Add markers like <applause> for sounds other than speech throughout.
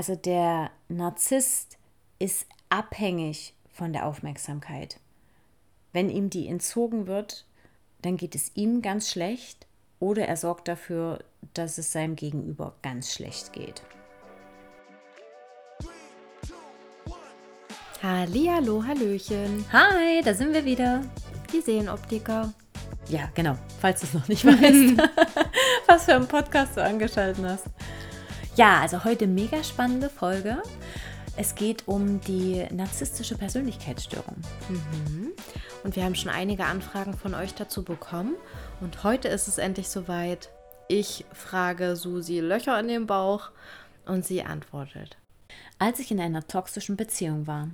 Also der Narzisst ist abhängig von der Aufmerksamkeit. Wenn ihm die entzogen wird, dann geht es ihm ganz schlecht oder er sorgt dafür, dass es seinem Gegenüber ganz schlecht geht. Hallihallo, Hallöchen. Hi, da sind wir wieder. Die Seelenoptiker. Ja, genau, falls du es noch nicht <laughs> weißt, <laughs> was für einen Podcast du angeschaltet hast. Ja, also heute mega spannende Folge. Es geht um die narzisstische Persönlichkeitsstörung. Mhm. Und wir haben schon einige Anfragen von euch dazu bekommen. Und heute ist es endlich soweit. Ich frage Susi Löcher in den Bauch und sie antwortet. Als ich in einer toxischen Beziehung war.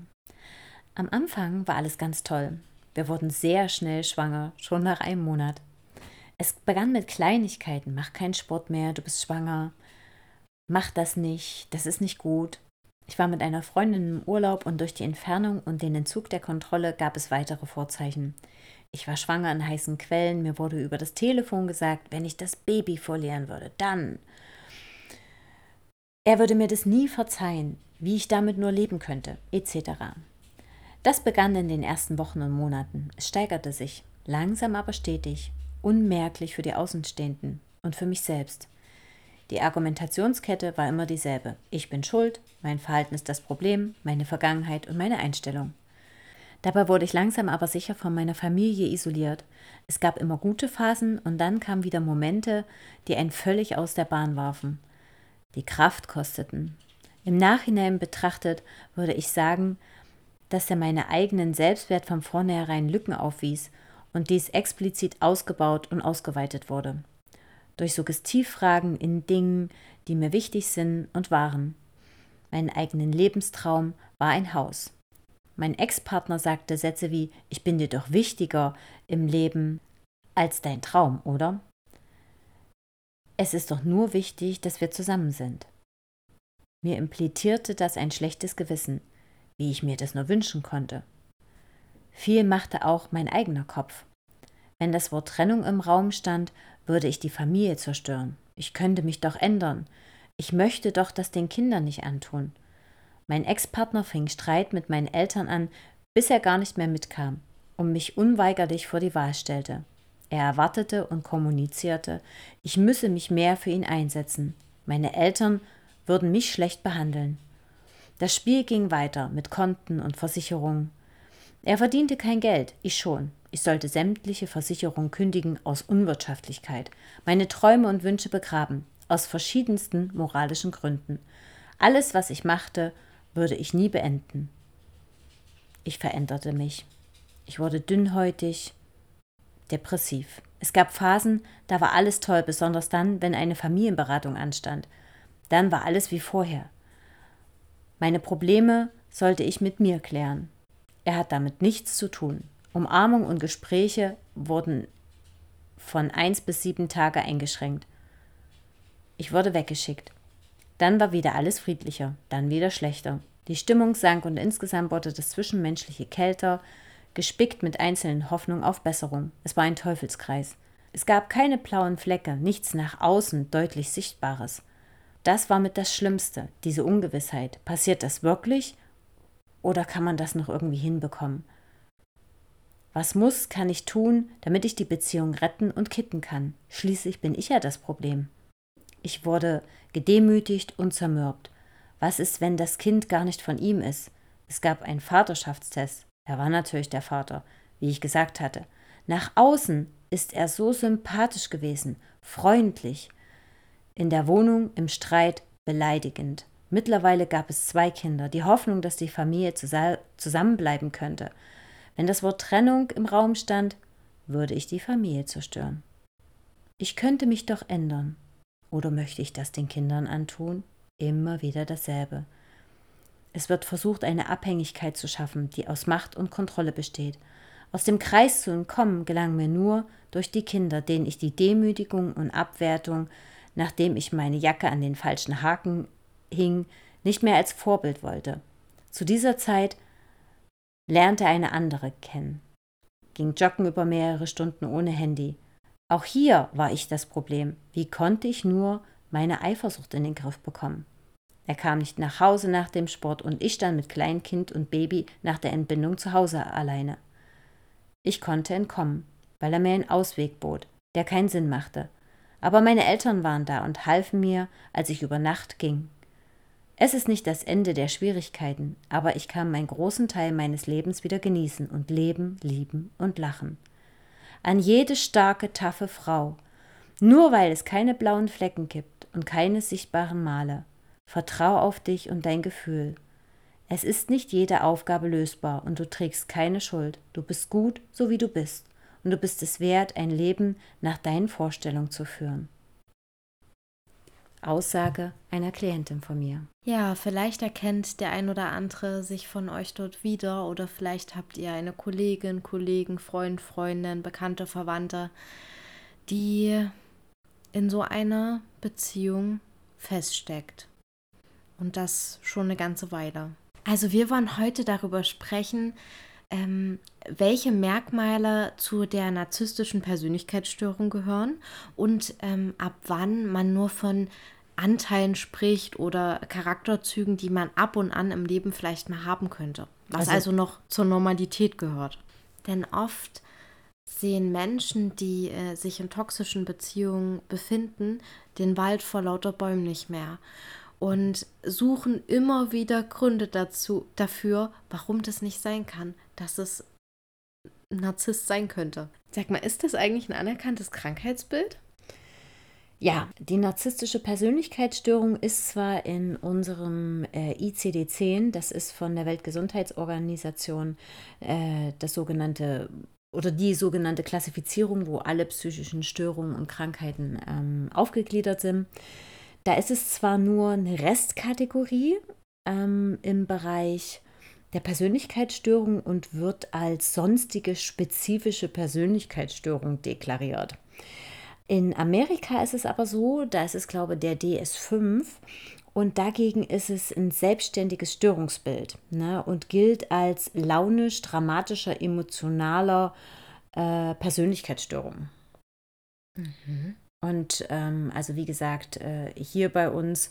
Am Anfang war alles ganz toll. Wir wurden sehr schnell schwanger, schon nach einem Monat. Es begann mit Kleinigkeiten. Mach keinen Sport mehr, du bist schwanger. Mach das nicht, das ist nicht gut. Ich war mit einer Freundin im Urlaub und durch die Entfernung und den Entzug der Kontrolle gab es weitere Vorzeichen. Ich war schwanger an heißen Quellen, mir wurde über das Telefon gesagt, wenn ich das Baby verlieren würde, dann. Er würde mir das nie verzeihen, wie ich damit nur leben könnte, etc. Das begann in den ersten Wochen und Monaten. Es steigerte sich, langsam aber stetig, unmerklich für die Außenstehenden und für mich selbst. Die Argumentationskette war immer dieselbe. Ich bin schuld, mein Verhalten ist das Problem, meine Vergangenheit und meine Einstellung. Dabei wurde ich langsam aber sicher von meiner Familie isoliert. Es gab immer gute Phasen und dann kamen wieder Momente, die einen völlig aus der Bahn warfen, die Kraft kosteten. Im Nachhinein betrachtet würde ich sagen, dass er meine eigenen Selbstwert von vornherein Lücken aufwies und dies explizit ausgebaut und ausgeweitet wurde durch Suggestivfragen in Dingen, die mir wichtig sind und waren. Mein eigenen Lebenstraum war ein Haus. Mein Ex-Partner sagte Sätze wie Ich bin dir doch wichtiger im Leben als dein Traum, oder? Es ist doch nur wichtig, dass wir zusammen sind. Mir implizierte das ein schlechtes Gewissen, wie ich mir das nur wünschen konnte. Viel machte auch mein eigener Kopf. Wenn das Wort Trennung im Raum stand, würde ich die Familie zerstören. Ich könnte mich doch ändern. Ich möchte doch das den Kindern nicht antun. Mein Ex-Partner fing Streit mit meinen Eltern an, bis er gar nicht mehr mitkam und mich unweigerlich vor die Wahl stellte. Er erwartete und kommunizierte, ich müsse mich mehr für ihn einsetzen. Meine Eltern würden mich schlecht behandeln. Das Spiel ging weiter mit Konten und Versicherungen. Er verdiente kein Geld, ich schon. Ich sollte sämtliche Versicherungen kündigen aus Unwirtschaftlichkeit, meine Träume und Wünsche begraben, aus verschiedensten moralischen Gründen. Alles, was ich machte, würde ich nie beenden. Ich veränderte mich. Ich wurde dünnhäutig, depressiv. Es gab Phasen, da war alles toll, besonders dann, wenn eine Familienberatung anstand. Dann war alles wie vorher. Meine Probleme sollte ich mit mir klären. Er hat damit nichts zu tun. Umarmung und Gespräche wurden von eins bis sieben Tage eingeschränkt. Ich wurde weggeschickt. Dann war wieder alles friedlicher, dann wieder schlechter. Die Stimmung sank und insgesamt wurde das Zwischenmenschliche kälter, gespickt mit einzelnen Hoffnungen auf Besserung. Es war ein Teufelskreis. Es gab keine blauen Flecke, nichts nach außen deutlich Sichtbares. Das war mit das Schlimmste, diese Ungewissheit. Passiert das wirklich? Oder kann man das noch irgendwie hinbekommen? Was muss, kann ich tun, damit ich die Beziehung retten und kitten kann? Schließlich bin ich ja das Problem. Ich wurde gedemütigt und zermürbt. Was ist, wenn das Kind gar nicht von ihm ist? Es gab einen Vaterschaftstest. Er war natürlich der Vater, wie ich gesagt hatte. Nach außen ist er so sympathisch gewesen, freundlich. In der Wohnung, im Streit, beleidigend. Mittlerweile gab es zwei Kinder, die Hoffnung, dass die Familie zusammenbleiben könnte. Wenn das Wort Trennung im Raum stand, würde ich die Familie zerstören. Ich könnte mich doch ändern. Oder möchte ich das den Kindern antun? Immer wieder dasselbe. Es wird versucht, eine Abhängigkeit zu schaffen, die aus Macht und Kontrolle besteht. Aus dem Kreis zu entkommen gelang mir nur durch die Kinder, denen ich die Demütigung und Abwertung, nachdem ich meine Jacke an den falschen Haken hing, nicht mehr als Vorbild wollte. Zu dieser Zeit lernte eine andere kennen, ging joggen über mehrere Stunden ohne Handy. Auch hier war ich das Problem. Wie konnte ich nur meine Eifersucht in den Griff bekommen? Er kam nicht nach Hause nach dem Sport und ich dann mit Kleinkind und Baby nach der Entbindung zu Hause alleine. Ich konnte entkommen, weil er mir einen Ausweg bot, der keinen Sinn machte. Aber meine Eltern waren da und halfen mir, als ich über Nacht ging. Es ist nicht das Ende der Schwierigkeiten, aber ich kann meinen großen Teil meines Lebens wieder genießen und leben, lieben und lachen. An jede starke, taffe Frau, nur weil es keine blauen Flecken gibt und keine sichtbaren Male. Vertrau auf dich und dein Gefühl. Es ist nicht jede Aufgabe lösbar und du trägst keine Schuld. Du bist gut, so wie du bist. Und du bist es wert, ein Leben nach deinen Vorstellungen zu führen. Aussage einer Klientin von mir. Ja, vielleicht erkennt der ein oder andere sich von euch dort wieder oder vielleicht habt ihr eine Kollegin, Kollegen, Freund, Freundin, Bekannte, Verwandte, die in so einer Beziehung feststeckt. Und das schon eine ganze Weile. Also wir wollen heute darüber sprechen, ähm, welche Merkmale zu der narzisstischen Persönlichkeitsstörung gehören und ähm, ab wann man nur von Anteilen spricht oder Charakterzügen, die man ab und an im Leben vielleicht mal haben könnte. Was also, also noch zur Normalität gehört. Denn oft sehen Menschen, die äh, sich in toxischen Beziehungen befinden, den Wald vor lauter Bäumen nicht mehr und suchen immer wieder Gründe dazu, dafür, warum das nicht sein kann, dass es Narzisst sein könnte. Sag mal, ist das eigentlich ein anerkanntes Krankheitsbild? Ja, die narzisstische Persönlichkeitsstörung ist zwar in unserem äh, ICD-10, das ist von der Weltgesundheitsorganisation äh, das sogenannte oder die sogenannte Klassifizierung, wo alle psychischen Störungen und Krankheiten ähm, aufgegliedert sind. Da ist es zwar nur eine Restkategorie ähm, im Bereich der Persönlichkeitsstörung und wird als sonstige spezifische Persönlichkeitsstörung deklariert. In Amerika ist es aber so, da ist es, glaube ich, der DS5 und dagegen ist es ein selbstständiges Störungsbild ne, und gilt als launisch, dramatischer, emotionaler äh, Persönlichkeitsstörung. Mhm. Und ähm, also wie gesagt, äh, hier bei uns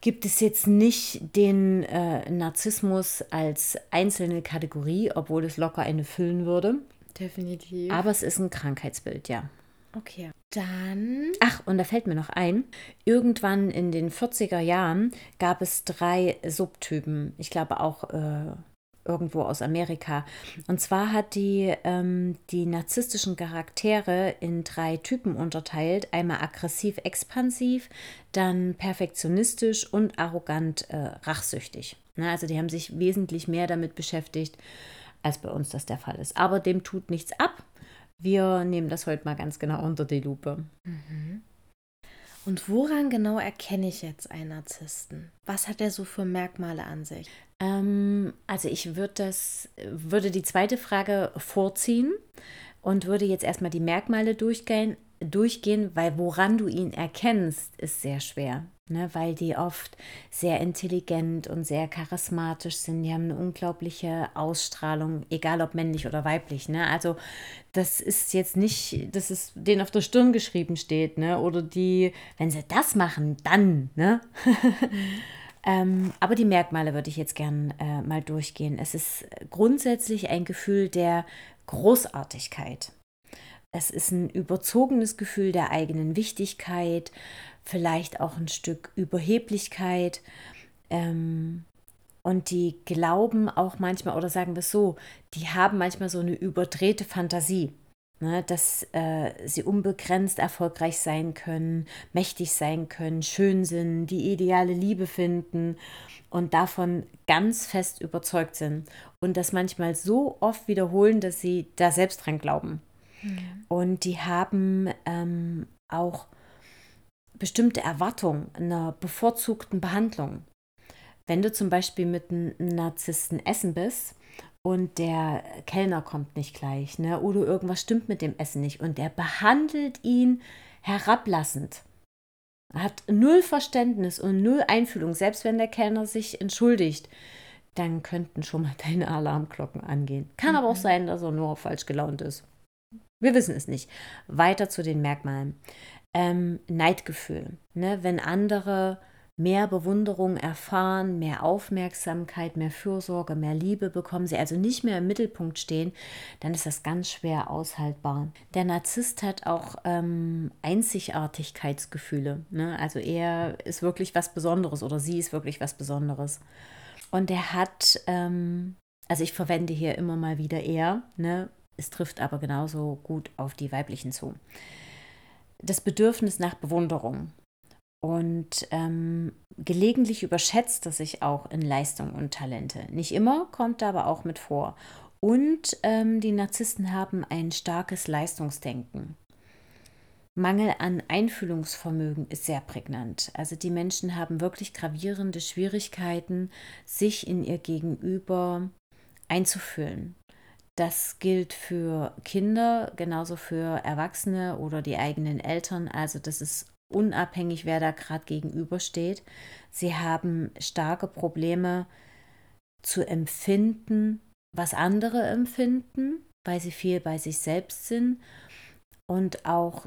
gibt es jetzt nicht den äh, Narzissmus als einzelne Kategorie, obwohl es locker eine füllen würde. Definitiv. Aber es ist ein Krankheitsbild, ja. Okay. Dann. Ach, und da fällt mir noch ein, irgendwann in den 40er Jahren gab es drei Subtypen. Ich glaube auch äh, irgendwo aus Amerika. Und zwar hat die ähm, die narzisstischen Charaktere in drei Typen unterteilt. Einmal aggressiv-expansiv, dann perfektionistisch und arrogant äh. Na, also die haben sich wesentlich mehr damit beschäftigt, als bei uns das der Fall ist. Aber dem tut nichts ab. Wir nehmen das heute mal ganz genau unter die Lupe. Mhm. Und woran genau erkenne ich jetzt einen Narzissten? Was hat er so für Merkmale an sich? Ähm, also ich würde das, würde die zweite Frage vorziehen und würde jetzt erstmal die Merkmale durchgehen, durchgehen, weil woran du ihn erkennst, ist sehr schwer. Ne, weil die oft sehr intelligent und sehr charismatisch sind. Die haben eine unglaubliche Ausstrahlung, egal ob männlich oder weiblich. Ne? Also das ist jetzt nicht, dass es denen auf der Stirn geschrieben steht, ne? Oder die, wenn sie das machen, dann, ne? <laughs> ähm, aber die Merkmale würde ich jetzt gern äh, mal durchgehen. Es ist grundsätzlich ein Gefühl der Großartigkeit. Es ist ein überzogenes Gefühl der eigenen Wichtigkeit, vielleicht auch ein Stück Überheblichkeit. Ähm, und die glauben auch manchmal, oder sagen wir es so, die haben manchmal so eine überdrehte Fantasie, ne, dass äh, sie unbegrenzt erfolgreich sein können, mächtig sein können, schön sind, die ideale Liebe finden und davon ganz fest überzeugt sind und das manchmal so oft wiederholen, dass sie da selbst dran glauben. Mhm. Und die haben ähm, auch bestimmte Erwartungen einer bevorzugten Behandlung. Wenn du zum Beispiel mit einem Narzissten essen bist und der Kellner kommt nicht gleich, ne, oder irgendwas stimmt mit dem Essen nicht und der behandelt ihn herablassend, hat null Verständnis und null Einfühlung, selbst wenn der Kellner sich entschuldigt, dann könnten schon mal <laughs> deine Alarmglocken angehen. Kann mhm. aber auch mhm. sein, dass er nur falsch gelaunt ist. Wir wissen es nicht. Weiter zu den Merkmalen. Ähm, Neidgefühl. Ne? Wenn andere mehr Bewunderung erfahren, mehr Aufmerksamkeit, mehr Fürsorge, mehr Liebe bekommen, sie also nicht mehr im Mittelpunkt stehen, dann ist das ganz schwer aushaltbar. Der Narzisst hat auch ähm, Einzigartigkeitsgefühle. Ne? Also er ist wirklich was Besonderes oder sie ist wirklich was Besonderes. Und er hat, ähm, also ich verwende hier immer mal wieder er, ne? es trifft aber genauso gut auf die weiblichen zu. Das Bedürfnis nach Bewunderung. Und ähm, gelegentlich überschätzt er sich auch in Leistung und Talente. Nicht immer, kommt da aber auch mit vor. Und ähm, die Narzissten haben ein starkes Leistungsdenken. Mangel an Einfühlungsvermögen ist sehr prägnant. Also die Menschen haben wirklich gravierende Schwierigkeiten, sich in ihr Gegenüber einzufühlen. Das gilt für Kinder, genauso für Erwachsene oder die eigenen Eltern. Also das ist unabhängig, wer da gerade gegenübersteht. Sie haben starke Probleme zu empfinden, was andere empfinden, weil sie viel bei sich selbst sind und auch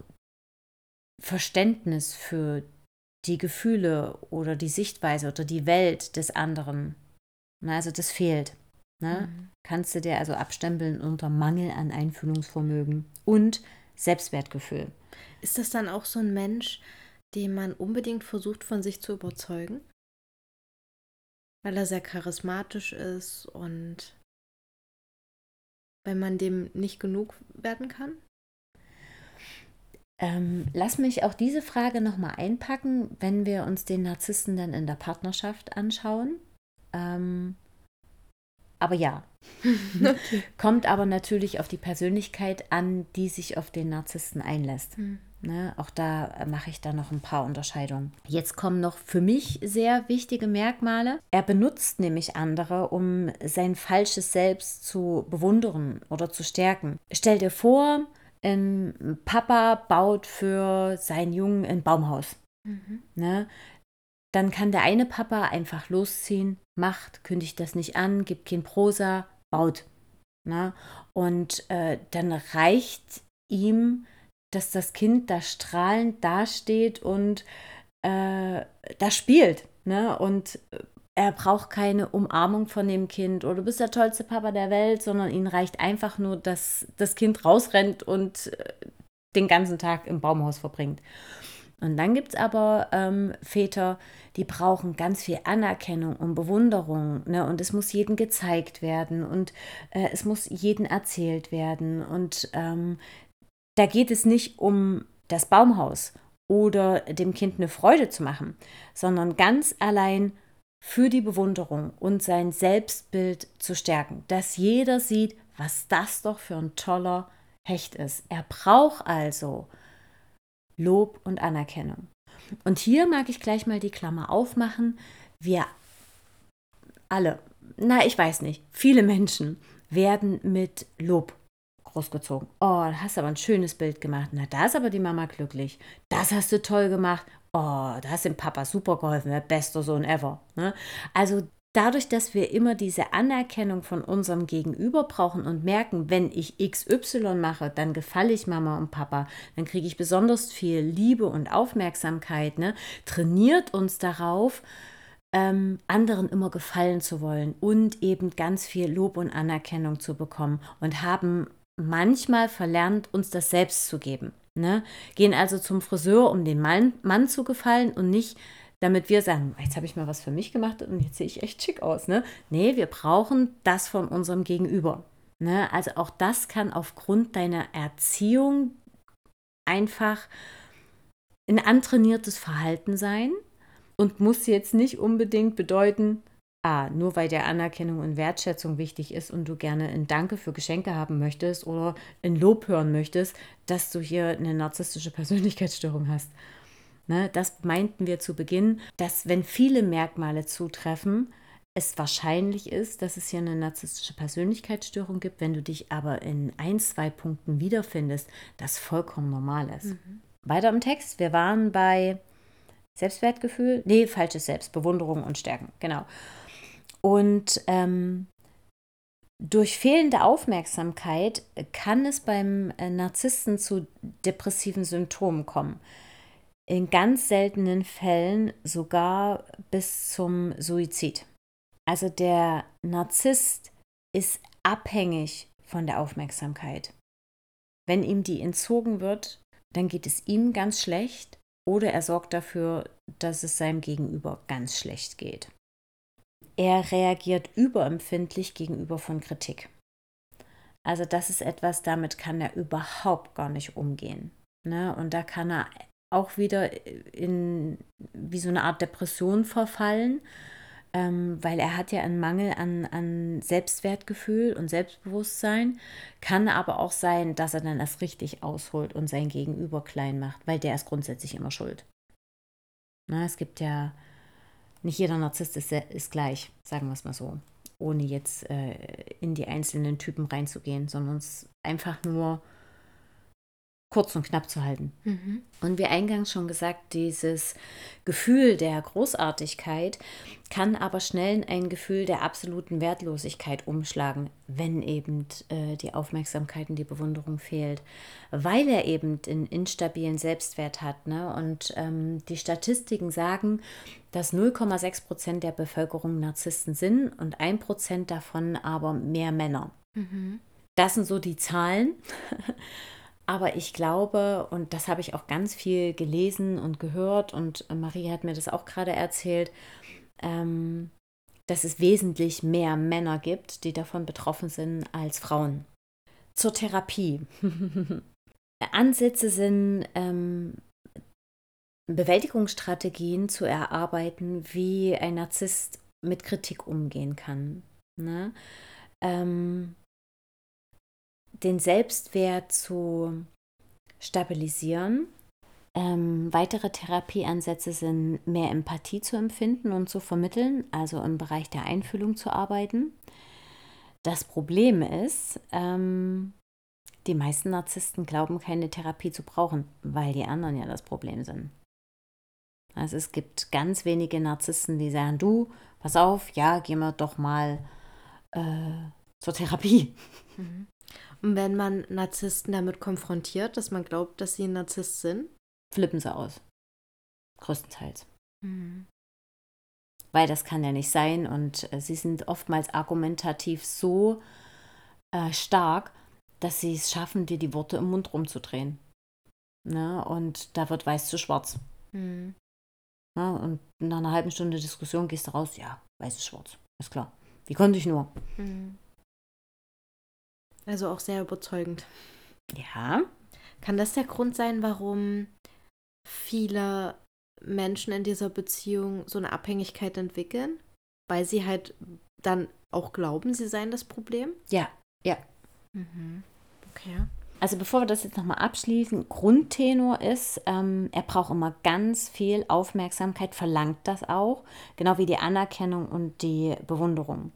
Verständnis für die Gefühle oder die Sichtweise oder die Welt des anderen. Also das fehlt. Ne? Mhm. Kannst du dir also abstempeln unter Mangel an Einfühlungsvermögen und Selbstwertgefühl. Ist das dann auch so ein Mensch, den man unbedingt versucht von sich zu überzeugen? Weil er sehr charismatisch ist und wenn man dem nicht genug werden kann? Ähm, lass mich auch diese Frage nochmal einpacken, wenn wir uns den Narzissten dann in der Partnerschaft anschauen. Ähm, aber ja, <laughs> okay. kommt aber natürlich auf die Persönlichkeit an, die sich auf den Narzissten einlässt. Mhm. Ne, auch da äh, mache ich da noch ein paar Unterscheidungen. Jetzt kommen noch für mich sehr wichtige Merkmale. Er benutzt nämlich andere, um sein falsches Selbst zu bewundern oder zu stärken. Stell dir vor, ein Papa baut für seinen Jungen ein Baumhaus. Mhm. Ne? Dann kann der eine Papa einfach losziehen, macht, kündigt das nicht an, gibt kein Prosa, baut. Ne? Und äh, dann reicht ihm, dass das Kind da strahlend dasteht und äh, da spielt. Ne? Und äh, er braucht keine Umarmung von dem Kind oder du bist der tollste Papa der Welt, sondern ihm reicht einfach nur, dass das Kind rausrennt und äh, den ganzen Tag im Baumhaus verbringt. Und dann gibt es aber ähm, Väter, die brauchen ganz viel Anerkennung und Bewunderung. Ne? Und es muss jedem gezeigt werden und äh, es muss jedem erzählt werden. Und ähm, da geht es nicht um das Baumhaus oder dem Kind eine Freude zu machen, sondern ganz allein für die Bewunderung und sein Selbstbild zu stärken, dass jeder sieht, was das doch für ein toller Hecht ist. Er braucht also Lob und Anerkennung. Und hier mag ich gleich mal die Klammer aufmachen. Wir alle, na, ich weiß nicht, viele Menschen werden mit Lob großgezogen. Oh, hast aber ein schönes Bild gemacht. Na, da ist aber die Mama glücklich. Das hast du toll gemacht. Oh, da hast dem Papa super geholfen. Der beste Sohn ever. Ne? Also dadurch, dass wir immer diese Anerkennung von unserem Gegenüber brauchen und merken, wenn ich XY mache, dann gefalle ich Mama und Papa, dann kriege ich besonders viel Liebe und Aufmerksamkeit, ne? trainiert uns darauf, ähm, anderen immer gefallen zu wollen und eben ganz viel Lob und Anerkennung zu bekommen und haben manchmal verlernt, uns das selbst zu geben. Ne? Gehen also zum Friseur, um dem Mann, Mann zu gefallen und nicht damit wir sagen, jetzt habe ich mal was für mich gemacht und jetzt sehe ich echt schick aus. Ne? Nee, wir brauchen das von unserem Gegenüber. Ne? Also auch das kann aufgrund deiner Erziehung einfach ein antrainiertes Verhalten sein und muss jetzt nicht unbedingt bedeuten, ah, nur weil der Anerkennung und Wertschätzung wichtig ist und du gerne ein Danke für Geschenke haben möchtest oder ein Lob hören möchtest, dass du hier eine narzisstische Persönlichkeitsstörung hast. Ne, das meinten wir zu Beginn, dass wenn viele Merkmale zutreffen, es wahrscheinlich ist, dass es hier eine narzisstische Persönlichkeitsstörung gibt. Wenn du dich aber in ein, zwei Punkten wiederfindest, das vollkommen normal ist. Mhm. Weiter im Text. Wir waren bei Selbstwertgefühl. Nee, falsches Selbst. Bewunderung und Stärken. Genau. Und ähm, durch fehlende Aufmerksamkeit kann es beim äh, Narzissten zu depressiven Symptomen kommen. In ganz seltenen Fällen sogar bis zum Suizid. Also der Narzisst ist abhängig von der Aufmerksamkeit. Wenn ihm die entzogen wird, dann geht es ihm ganz schlecht oder er sorgt dafür, dass es seinem Gegenüber ganz schlecht geht. Er reagiert überempfindlich gegenüber von Kritik. Also das ist etwas, damit kann er überhaupt gar nicht umgehen. Ne? Und da kann er auch wieder in wie so eine Art Depression verfallen, ähm, weil er hat ja einen Mangel an, an Selbstwertgefühl und Selbstbewusstsein. Kann aber auch sein, dass er dann erst richtig ausholt und sein Gegenüber klein macht, weil der ist grundsätzlich immer schuld. Na, es gibt ja, nicht jeder Narzisst ist, ist gleich, sagen wir es mal so, ohne jetzt äh, in die einzelnen Typen reinzugehen, sondern es einfach nur kurz und knapp zu halten. Mhm. Und wie eingangs schon gesagt, dieses Gefühl der Großartigkeit kann aber schnell in ein Gefühl der absoluten Wertlosigkeit umschlagen, wenn eben äh, die Aufmerksamkeit und die Bewunderung fehlt, weil er eben einen instabilen Selbstwert hat. Ne? Und ähm, die Statistiken sagen, dass 0,6 Prozent der Bevölkerung Narzissten sind und 1 Prozent davon aber mehr Männer. Mhm. Das sind so die Zahlen. <laughs> Aber ich glaube, und das habe ich auch ganz viel gelesen und gehört, und Marie hat mir das auch gerade erzählt, ähm, dass es wesentlich mehr Männer gibt, die davon betroffen sind, als Frauen. Zur Therapie. <laughs> Ansätze sind ähm, Bewältigungsstrategien zu erarbeiten, wie ein Narzisst mit Kritik umgehen kann. Ne? Ähm, den Selbstwert zu stabilisieren. Ähm, weitere Therapieansätze sind mehr Empathie zu empfinden und zu vermitteln, also im Bereich der Einfühlung zu arbeiten. Das Problem ist, ähm, die meisten Narzissten glauben keine Therapie zu brauchen, weil die anderen ja das Problem sind. Also es gibt ganz wenige Narzissten, die sagen, du, pass auf, ja, gehen wir doch mal äh, zur Therapie. Mhm. Und wenn man Narzissten damit konfrontiert, dass man glaubt, dass sie ein Narzisst sind? Flippen sie aus. Größtenteils. Mhm. Weil das kann ja nicht sein und äh, sie sind oftmals argumentativ so äh, stark, dass sie es schaffen, dir die Worte im Mund rumzudrehen. Ne? Und da wird weiß zu schwarz. Mhm. Ne? Und nach einer halben Stunde Diskussion gehst du raus, ja, weiß ist schwarz. Ist klar. Wie konnte ich nur? Mhm. Also auch sehr überzeugend. Ja. Kann das der Grund sein, warum viele Menschen in dieser Beziehung so eine Abhängigkeit entwickeln? Weil sie halt dann auch glauben, sie seien das Problem? Ja, ja. Mhm. Okay. Also bevor wir das jetzt nochmal abschließen, Grundtenor ist, ähm, er braucht immer ganz viel Aufmerksamkeit, verlangt das auch, genau wie die Anerkennung und die Bewunderung.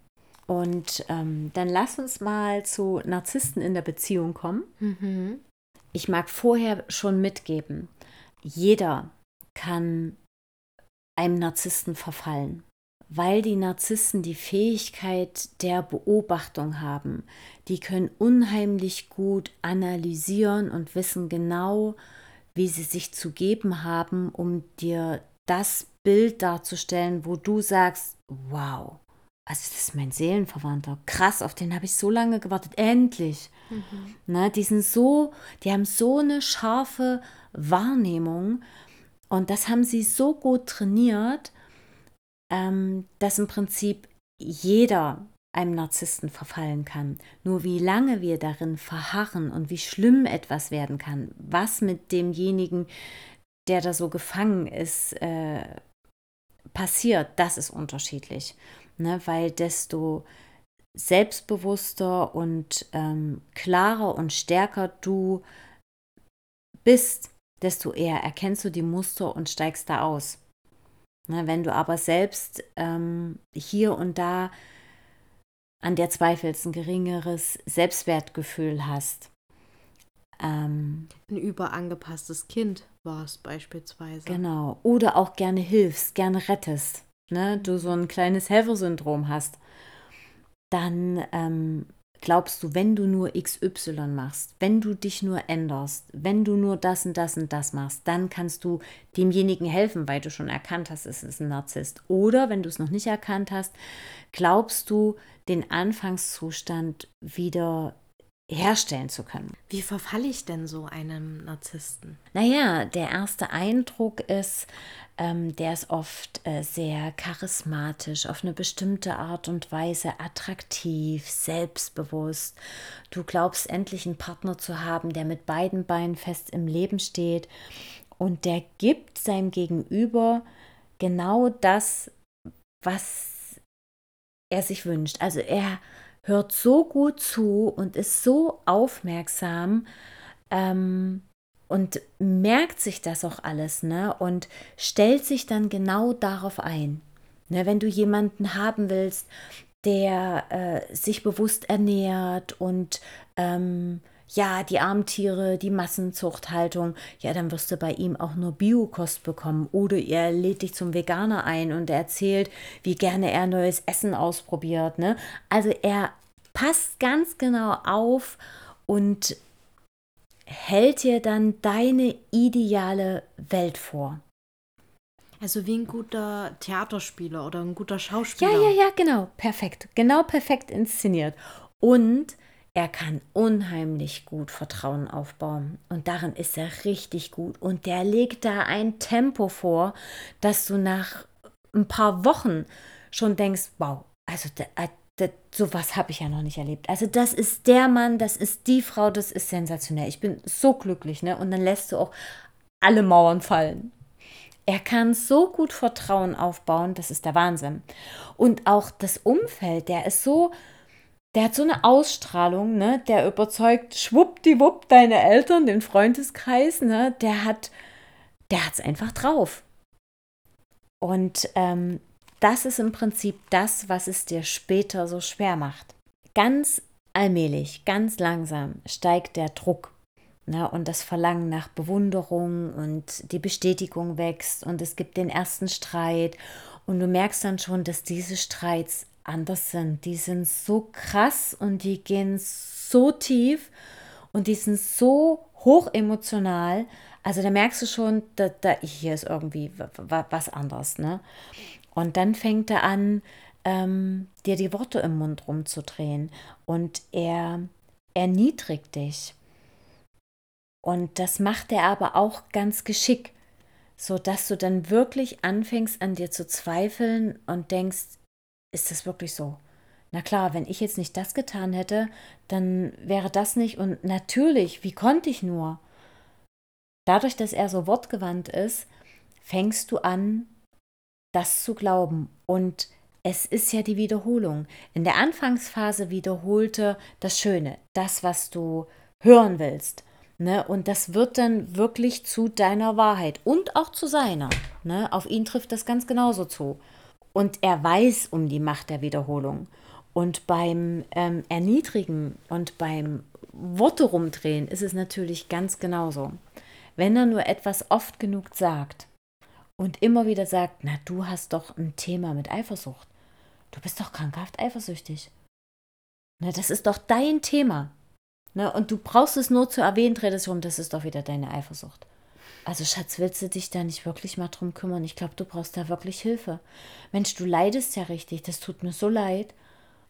Und ähm, dann lass uns mal zu Narzissten in der Beziehung kommen. Mhm. Ich mag vorher schon mitgeben, jeder kann einem Narzissten verfallen, weil die Narzissten die Fähigkeit der Beobachtung haben. Die können unheimlich gut analysieren und wissen genau, wie sie sich zu geben haben, um dir das Bild darzustellen, wo du sagst, wow, also das ist mein Seelenverwandter. Krass, auf den habe ich so lange gewartet. Endlich. Mhm. Ne, die sind so, die haben so eine scharfe Wahrnehmung und das haben sie so gut trainiert, ähm, dass im Prinzip jeder einem Narzissten verfallen kann. Nur wie lange wir darin verharren und wie schlimm etwas werden kann, was mit demjenigen, der da so gefangen ist, äh, passiert, das ist unterschiedlich ne? weil desto selbstbewusster und ähm, klarer und stärker du bist, desto eher erkennst du die Muster und steigst da aus. Ne? Wenn du aber selbst ähm, hier und da an der zweifelst, ein geringeres Selbstwertgefühl hast. Ähm, ein überangepasstes Kind war es beispielsweise. Genau. Oder auch gerne hilfst, gerne rettest ne, du so ein kleines Helfersyndrom hast, dann ähm, glaubst du, wenn du nur XY machst, wenn du dich nur änderst, wenn du nur das und das und das machst, dann kannst du demjenigen helfen, weil du schon erkannt hast, es ist ein Narzisst. Oder wenn du es noch nicht erkannt hast, glaubst du, den Anfangszustand wieder herstellen zu können. Wie verfalle ich denn so einem Narzissten? Naja, der erste Eindruck ist, ähm, der ist oft äh, sehr charismatisch, auf eine bestimmte Art und Weise attraktiv, selbstbewusst. Du glaubst endlich einen Partner zu haben, der mit beiden Beinen fest im Leben steht und der gibt seinem Gegenüber genau das, was er sich wünscht. Also er hört so gut zu und ist so aufmerksam ähm, und merkt sich das auch alles, ne? Und stellt sich dann genau darauf ein. Ne? Wenn du jemanden haben willst, der äh, sich bewusst ernährt und ähm, ja, die Armtiere, die Massenzuchthaltung, ja, dann wirst du bei ihm auch nur Biokost bekommen. Oder er lädt dich zum Veganer ein und erzählt, wie gerne er neues Essen ausprobiert. Ne? Also er passt ganz genau auf und hält dir dann deine ideale Welt vor. Also wie ein guter Theaterspieler oder ein guter Schauspieler. Ja, ja, ja, genau. Perfekt. Genau perfekt inszeniert. Und er kann unheimlich gut Vertrauen aufbauen. Und darin ist er richtig gut. Und der legt da ein Tempo vor, dass du nach ein paar Wochen schon denkst, wow, also äh, sowas habe ich ja noch nicht erlebt. Also das ist der Mann, das ist die Frau, das ist sensationell. Ich bin so glücklich, ne? Und dann lässt du auch alle Mauern fallen. Er kann so gut Vertrauen aufbauen, das ist der Wahnsinn. Und auch das Umfeld, der ist so, der hat so eine Ausstrahlung, ne, der überzeugt schwuppdiwupp deine Eltern, den Freundeskreis, ne, der hat, der hat's einfach drauf. Und ähm, das ist im Prinzip das, was es dir später so schwer macht. Ganz allmählich, ganz langsam steigt der Druck ne, und das Verlangen nach Bewunderung und die Bestätigung wächst und es gibt den ersten Streit und du merkst dann schon, dass diese Streits anders sind. Die sind so krass und die gehen so tief und die sind so hoch emotional. Also da merkst du schon, da, da hier ist irgendwie was anderes. Ne? Und dann fängt er an, ähm, dir die Worte im Mund rumzudrehen und er erniedrigt dich. Und das macht er aber auch ganz geschickt, sodass du dann wirklich anfängst an dir zu zweifeln und denkst, ist das wirklich so? Na klar, wenn ich jetzt nicht das getan hätte, dann wäre das nicht. Und natürlich, wie konnte ich nur? Dadurch, dass er so wortgewandt ist, fängst du an, das zu glauben. Und es ist ja die Wiederholung. In der Anfangsphase wiederholte das Schöne, das, was du hören willst. Ne? Und das wird dann wirklich zu deiner Wahrheit und auch zu seiner. Ne? Auf ihn trifft das ganz genauso zu. Und er weiß um die Macht der Wiederholung. Und beim ähm, Erniedrigen und beim Worte rumdrehen ist es natürlich ganz genauso. Wenn er nur etwas oft genug sagt und immer wieder sagt, na du hast doch ein Thema mit Eifersucht. Du bist doch krankhaft eifersüchtig. Na, das ist doch dein Thema. Na, und du brauchst es nur zu erwähnen, dreht es um, das ist doch wieder deine Eifersucht. Also Schatz, willst du dich da nicht wirklich mal drum kümmern? Ich glaube, du brauchst da wirklich Hilfe. Mensch, du leidest ja richtig, das tut mir so leid.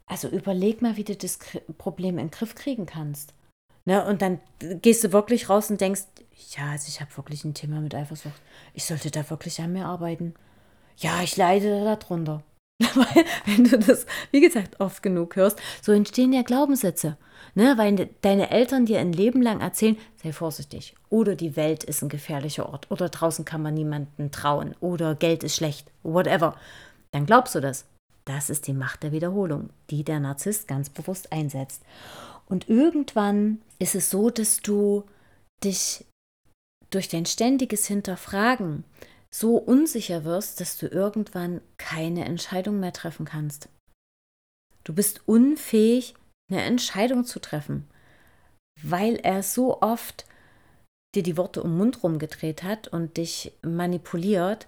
Also überleg mal, wie du das Problem in den Griff kriegen kannst. Ne? Und dann gehst du wirklich raus und denkst, ja, also ich habe wirklich ein Thema mit Eifersucht. Ich sollte da wirklich an mir arbeiten. Ja, ich leide darunter. <laughs> Weil, wenn du das, wie gesagt, oft genug hörst, so entstehen ja Glaubenssätze. Ne, weil deine Eltern dir ein Leben lang erzählen, sei vorsichtig. Oder die Welt ist ein gefährlicher Ort. Oder draußen kann man niemanden trauen. Oder Geld ist schlecht. Whatever. Dann glaubst du das. Das ist die Macht der Wiederholung, die der Narzisst ganz bewusst einsetzt. Und irgendwann ist es so, dass du dich durch dein ständiges Hinterfragen so unsicher wirst, dass du irgendwann keine Entscheidung mehr treffen kannst. Du bist unfähig, eine Entscheidung zu treffen, weil er so oft dir die Worte um den Mund rumgedreht hat und dich manipuliert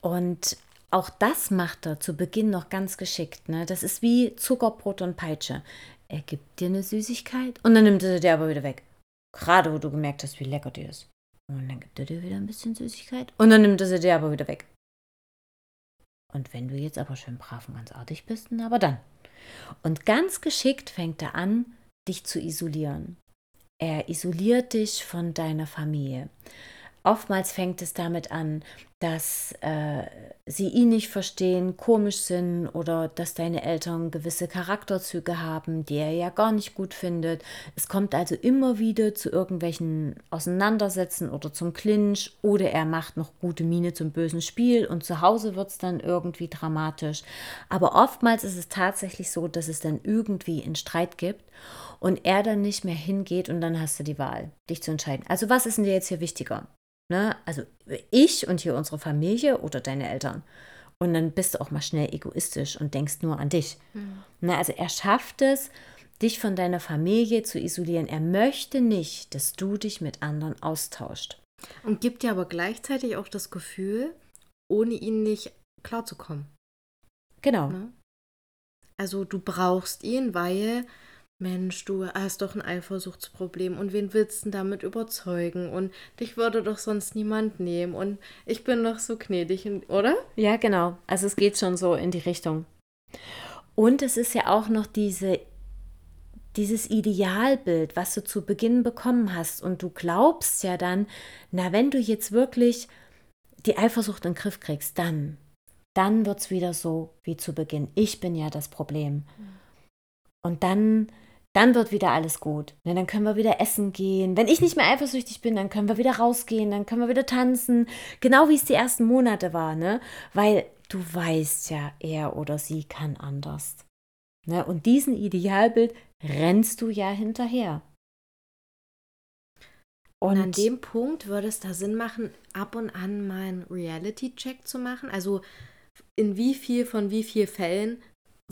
und auch das macht er zu Beginn noch ganz geschickt. Ne? Das ist wie Zuckerbrot und Peitsche. Er gibt dir eine Süßigkeit und dann nimmt er dir aber wieder weg. Gerade wo du gemerkt hast, wie lecker die ist. Und dann gibt er dir wieder ein bisschen Süßigkeit und dann nimmt er sie dir aber wieder weg. Und wenn du jetzt aber schön brav und ganz artig bist, dann aber dann. Und ganz geschickt fängt er an, dich zu isolieren. Er isoliert dich von deiner Familie. Oftmals fängt es damit an, dass äh, sie ihn nicht verstehen, komisch sind oder dass deine Eltern gewisse Charakterzüge haben, die er ja gar nicht gut findet. Es kommt also immer wieder zu irgendwelchen Auseinandersetzen oder zum Clinch oder er macht noch gute Miene zum bösen Spiel und zu Hause wird es dann irgendwie dramatisch. Aber oftmals ist es tatsächlich so, dass es dann irgendwie einen Streit gibt und er dann nicht mehr hingeht und dann hast du die Wahl, dich zu entscheiden. Also was ist denn dir jetzt hier wichtiger? Ne? Also ich und hier unsere Familie oder deine Eltern. Und dann bist du auch mal schnell egoistisch und denkst nur an dich. Mhm. Ne? Also er schafft es, dich von deiner Familie zu isolieren. Er möchte nicht, dass du dich mit anderen austauscht. Und gibt dir aber gleichzeitig auch das Gefühl, ohne ihn nicht klarzukommen. Genau. Ne? Also du brauchst ihn, weil Mensch, du hast doch ein Eifersuchtsproblem und wen willst du denn damit überzeugen? Und dich würde doch sonst niemand nehmen und ich bin doch so gnädig, oder? Ja, genau. Also es geht schon so in die Richtung. Und es ist ja auch noch diese, dieses Idealbild, was du zu Beginn bekommen hast. Und du glaubst ja dann, na, wenn du jetzt wirklich die Eifersucht in den Griff kriegst, dann, dann wird es wieder so wie zu Beginn. Ich bin ja das Problem. Und dann dann wird wieder alles gut. Ne, dann können wir wieder essen gehen. Wenn ich nicht mehr eifersüchtig bin, dann können wir wieder rausgehen, dann können wir wieder tanzen. Genau wie es die ersten Monate war, ne? Weil du weißt ja, er oder sie kann anders. Ne? Und diesen Idealbild rennst du ja hinterher. Und, und an dem Punkt würde es da Sinn machen, ab und an mal einen Reality-Check zu machen. Also in wie viel von wie vielen Fällen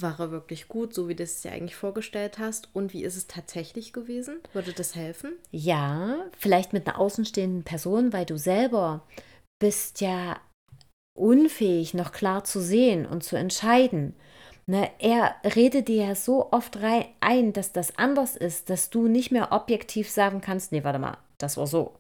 war er wirklich gut, so wie du es dir eigentlich vorgestellt hast? Und wie ist es tatsächlich gewesen? Würde das helfen? Ja, vielleicht mit einer außenstehenden Person, weil du selber bist ja unfähig, noch klar zu sehen und zu entscheiden. Ne, er redet dir ja so oft rein, ein, dass das anders ist, dass du nicht mehr objektiv sagen kannst, nee, warte mal, das war so.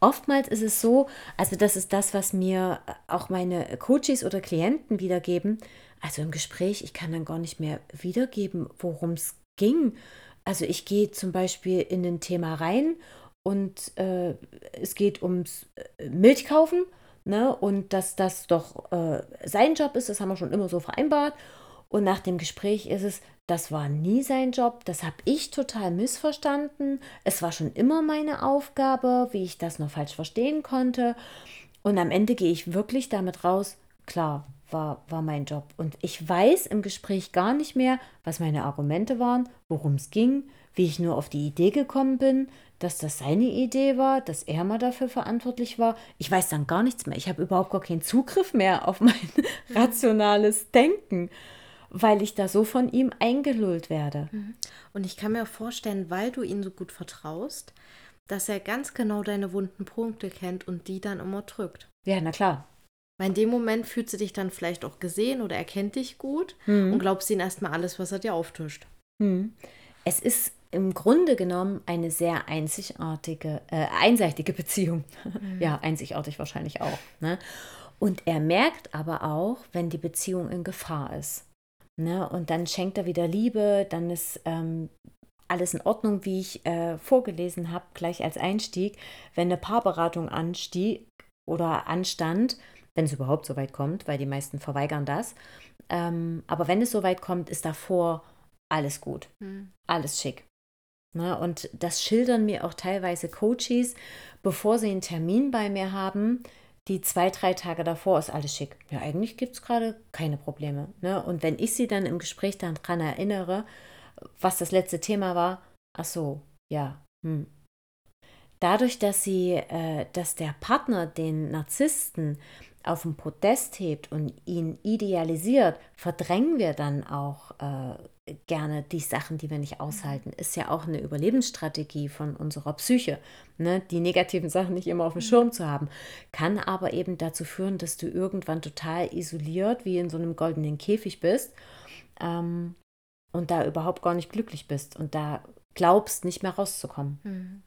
Oftmals ist es so, also das ist das, was mir auch meine Coaches oder Klienten wiedergeben, also im Gespräch, ich kann dann gar nicht mehr wiedergeben, worum es ging. Also ich gehe zum Beispiel in ein Thema rein und äh, es geht ums äh, Milch kaufen ne? und dass das doch äh, sein Job ist, das haben wir schon immer so vereinbart. Und nach dem Gespräch ist es, das war nie sein Job, das habe ich total missverstanden. Es war schon immer meine Aufgabe, wie ich das noch falsch verstehen konnte. Und am Ende gehe ich wirklich damit raus, klar, war, war mein Job. Und ich weiß im Gespräch gar nicht mehr, was meine Argumente waren, worum es ging, wie ich nur auf die Idee gekommen bin, dass das seine Idee war, dass er mal dafür verantwortlich war. Ich weiß dann gar nichts mehr. Ich habe überhaupt gar keinen Zugriff mehr auf mein <laughs> rationales Denken, weil ich da so von ihm eingelullt werde. Mhm. Und ich kann mir auch vorstellen, weil du ihm so gut vertraust, dass er ganz genau deine wunden Punkte kennt und die dann immer drückt. Ja, na klar. Weil in dem Moment fühlt du dich dann vielleicht auch gesehen oder erkennt dich gut mhm. und glaubst ihm erstmal alles, was er dir auftischt. Mhm. Es ist im Grunde genommen eine sehr einzigartige, äh, einseitige Beziehung. Mhm. Ja, einzigartig wahrscheinlich auch. Ne? Und er merkt aber auch, wenn die Beziehung in Gefahr ist. Ne? Und dann schenkt er wieder Liebe, dann ist ähm, alles in Ordnung, wie ich äh, vorgelesen habe, gleich als Einstieg. Wenn eine Paarberatung anstieg oder anstand, wenn es überhaupt so weit kommt, weil die meisten verweigern das. Ähm, aber wenn es so weit kommt, ist davor alles gut, mhm. alles schick. Ne? Und das schildern mir auch teilweise Coaches, bevor sie einen Termin bei mir haben, die zwei, drei Tage davor ist alles schick. Ja, eigentlich gibt es gerade keine Probleme. Ne? Und wenn ich sie dann im Gespräch daran erinnere, was das letzte Thema war, ach so, ja, hm. Dadurch, dass sie, äh, dass der Partner den Narzissten auf den Podest hebt und ihn idealisiert, verdrängen wir dann auch äh, gerne die Sachen, die wir nicht aushalten. Ist ja auch eine Überlebensstrategie von unserer Psyche, ne? die negativen Sachen nicht immer auf dem mhm. Schirm zu haben. Kann aber eben dazu führen, dass du irgendwann total isoliert, wie in so einem goldenen Käfig bist ähm, und da überhaupt gar nicht glücklich bist und da glaubst, nicht mehr rauszukommen. Mhm.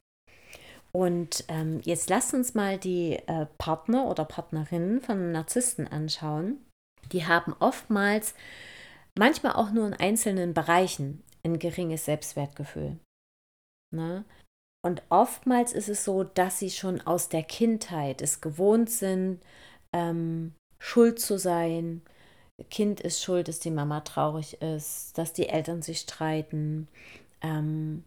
Und ähm, jetzt lass uns mal die äh, Partner oder Partnerinnen von Narzissten anschauen. Die haben oftmals manchmal auch nur in einzelnen Bereichen ein geringes Selbstwertgefühl. Ne? Und oftmals ist es so, dass sie schon aus der Kindheit es gewohnt sind, ähm, schuld zu sein. Kind ist schuld, dass die Mama traurig ist, dass die Eltern sich streiten, ähm,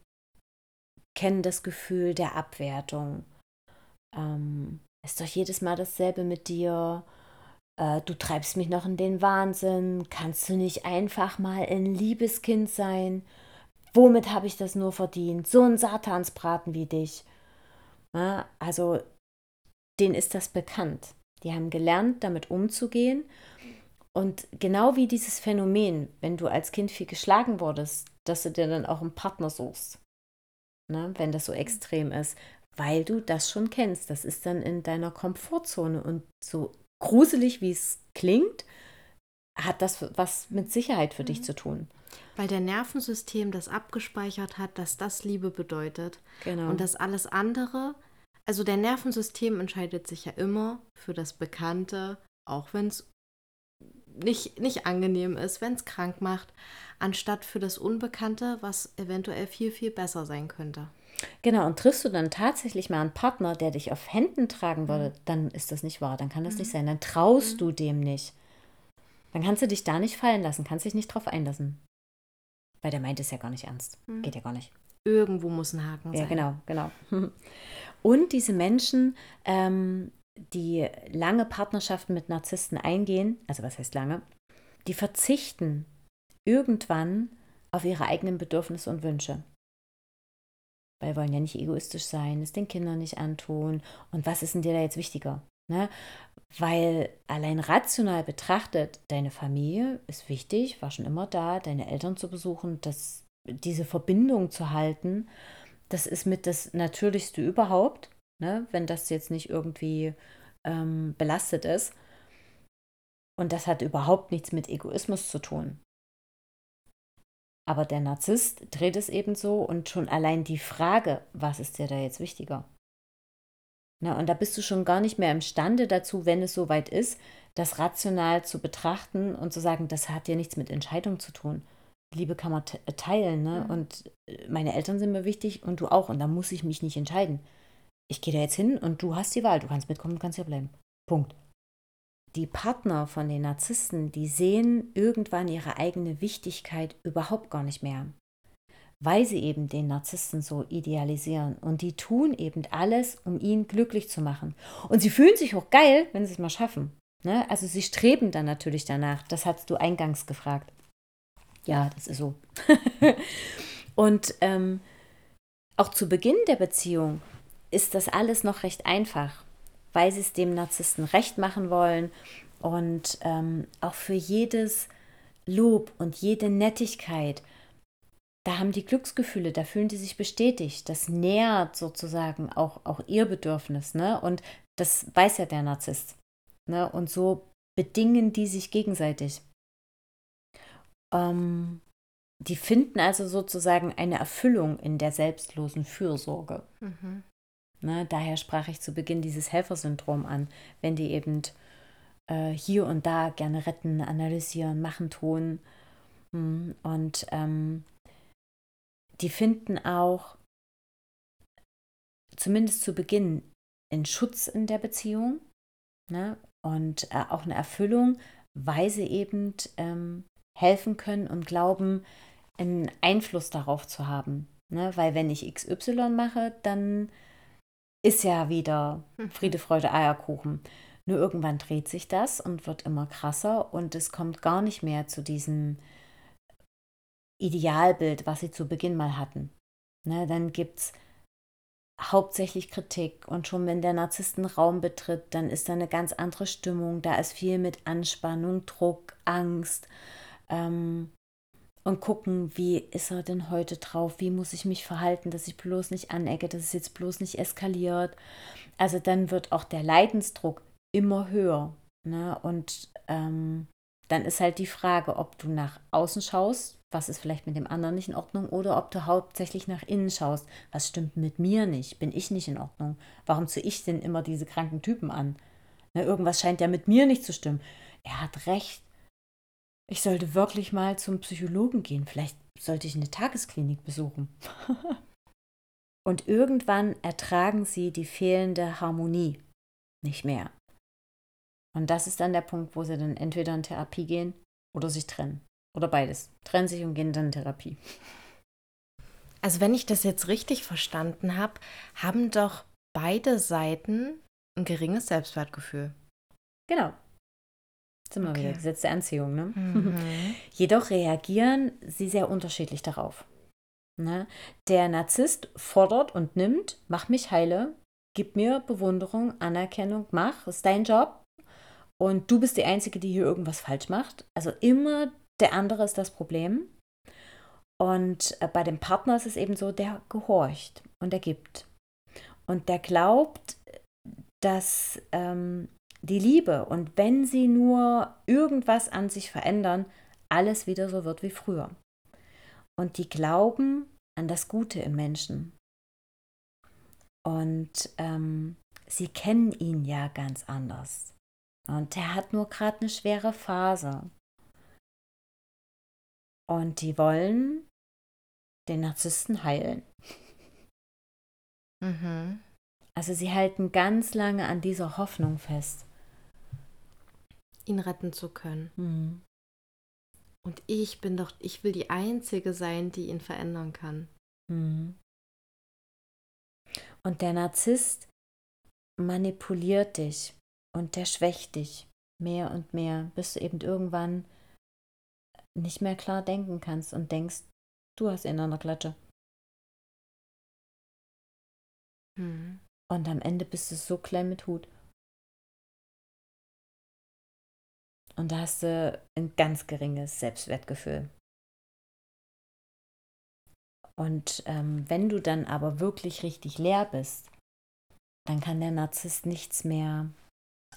kennen das Gefühl der Abwertung. Ähm, ist doch jedes Mal dasselbe mit dir äh, du treibst mich noch in den Wahnsinn, kannst du nicht einfach mal ein liebes Kind sein? Womit habe ich das nur verdient? So ein Satansbraten wie dich. Ja, also, denen ist das bekannt. Die haben gelernt, damit umzugehen. Und genau wie dieses Phänomen, wenn du als Kind viel geschlagen wurdest, dass du dir dann auch einen Partner suchst, ne, wenn das so extrem ist, weil du das schon kennst. Das ist dann in deiner Komfortzone und so gruselig wie es klingt, hat das was mit Sicherheit für mhm. dich zu tun. Weil der Nervensystem das abgespeichert hat, dass das Liebe bedeutet. Genau. Und dass alles andere, also der Nervensystem entscheidet sich ja immer für das Bekannte, auch wenn es nicht, nicht angenehm ist, wenn es krank macht, anstatt für das Unbekannte, was eventuell viel, viel besser sein könnte. Genau, und triffst du dann tatsächlich mal einen Partner, der dich auf Händen tragen würde, mhm. dann ist das nicht wahr, dann kann das mhm. nicht sein, dann traust mhm. du dem nicht. Dann kannst du dich da nicht fallen lassen, kannst dich nicht drauf einlassen. Weil der meint es ja gar nicht ernst. Mhm. Geht ja gar nicht. Irgendwo muss ein Haken sein. Ja, genau, genau. <laughs> Und diese Menschen, ähm, die lange Partnerschaften mit Narzissten eingehen, also was heißt lange, die verzichten irgendwann auf ihre eigenen Bedürfnisse und Wünsche. Weil wir wollen ja nicht egoistisch sein, es den Kindern nicht antun. Und was ist denn dir da jetzt wichtiger? Ne? Weil allein rational betrachtet, deine Familie ist wichtig, war schon immer da, deine Eltern zu besuchen, das, diese Verbindung zu halten, das ist mit das Natürlichste überhaupt, ne? wenn das jetzt nicht irgendwie ähm, belastet ist. Und das hat überhaupt nichts mit Egoismus zu tun. Aber der Narzisst dreht es eben so und schon allein die Frage, was ist dir da jetzt wichtiger? Na, und da bist du schon gar nicht mehr imstande dazu, wenn es soweit ist, das rational zu betrachten und zu sagen, das hat ja nichts mit Entscheidung zu tun. Liebe kann man teilen, ne? Mhm. Und äh, meine Eltern sind mir wichtig und du auch. Und da muss ich mich nicht entscheiden. Ich gehe da jetzt hin und du hast die Wahl. Du kannst mitkommen, du kannst hier bleiben. Punkt die Partner von den Narzissten, die sehen irgendwann ihre eigene Wichtigkeit überhaupt gar nicht mehr, weil sie eben den Narzissten so idealisieren und die tun eben alles, um ihn glücklich zu machen. Und sie fühlen sich auch geil, wenn sie es mal schaffen. Ne? Also sie streben dann natürlich danach. Das hast du eingangs gefragt. Ja, das ist so. <laughs> und ähm, auch zu Beginn der Beziehung ist das alles noch recht einfach weil sie es dem Narzissten recht machen wollen und ähm, auch für jedes Lob und jede Nettigkeit, da haben die Glücksgefühle, da fühlen die sich bestätigt. Das nährt sozusagen auch, auch ihr Bedürfnis. Ne? Und das weiß ja der Narzisst. Ne? Und so bedingen die sich gegenseitig. Ähm, die finden also sozusagen eine Erfüllung in der selbstlosen Fürsorge. Mhm. Ne, daher sprach ich zu Beginn dieses Helfersyndrom an, wenn die eben äh, hier und da gerne retten, analysieren, machen, tun. Hm, und ähm, die finden auch zumindest zu Beginn einen Schutz in der Beziehung ne? und äh, auch eine Erfüllung, weil sie eben ähm, helfen können und glauben, einen Einfluss darauf zu haben. Ne? Weil wenn ich XY mache, dann ist ja wieder hm. Friede, Freude, Eierkuchen. Nur irgendwann dreht sich das und wird immer krasser und es kommt gar nicht mehr zu diesem Idealbild, was sie zu Beginn mal hatten. Ne, dann gibt es hauptsächlich Kritik und schon wenn der Narzissten Raum betritt, dann ist da eine ganz andere Stimmung. Da ist viel mit Anspannung, Druck, Angst. Ähm, und gucken, wie ist er denn heute drauf, wie muss ich mich verhalten, dass ich bloß nicht anecke, dass es jetzt bloß nicht eskaliert. Also dann wird auch der Leidensdruck immer höher. Ne? Und ähm, dann ist halt die Frage, ob du nach außen schaust, was ist vielleicht mit dem anderen nicht in Ordnung, oder ob du hauptsächlich nach innen schaust, was stimmt mit mir nicht, bin ich nicht in Ordnung, warum ziehe ich denn immer diese kranken Typen an? Ne, irgendwas scheint ja mit mir nicht zu stimmen. Er hat recht. Ich sollte wirklich mal zum Psychologen gehen. Vielleicht sollte ich eine Tagesklinik besuchen. <laughs> Und irgendwann ertragen sie die fehlende Harmonie nicht mehr. Und das ist dann der Punkt, wo sie dann entweder in Therapie gehen oder sich trennen. Oder beides. Trennen sich und gehen dann in Therapie. <laughs> Also wenn ich das jetzt richtig verstanden habe, haben doch beide Seiten ein geringes Selbstwertgefühl. Genau. Sind wir okay. wieder Gesetz der Anziehung. Ne? Mhm. <laughs> Jedoch reagieren sie sehr unterschiedlich darauf. Ne? Der Narzisst fordert und nimmt, mach mich heile, gib mir Bewunderung, Anerkennung, mach, ist dein Job, und du bist die Einzige, die hier irgendwas falsch macht. Also immer der andere ist das Problem. Und äh, bei dem Partner ist es eben so, der gehorcht und der gibt. Und der glaubt, dass ähm, die Liebe und wenn sie nur irgendwas an sich verändern, alles wieder so wird wie früher. Und die glauben an das Gute im Menschen. Und ähm, sie kennen ihn ja ganz anders. Und der hat nur gerade eine schwere Phase. Und die wollen den Narzissten heilen. Mhm. Also sie halten ganz lange an dieser Hoffnung fest. Ihn retten zu können. Mhm. Und ich bin doch, ich will die Einzige sein, die ihn verändern kann. Mhm. Und der Narzisst manipuliert dich und der schwächt dich mehr und mehr, bis du eben irgendwann nicht mehr klar denken kannst und denkst, du hast ihn an der Klatsche. Hm. Und am Ende bist du so klein mit Hut. Und da hast du ein ganz geringes Selbstwertgefühl. Und ähm, wenn du dann aber wirklich richtig leer bist, dann kann der Narzisst nichts mehr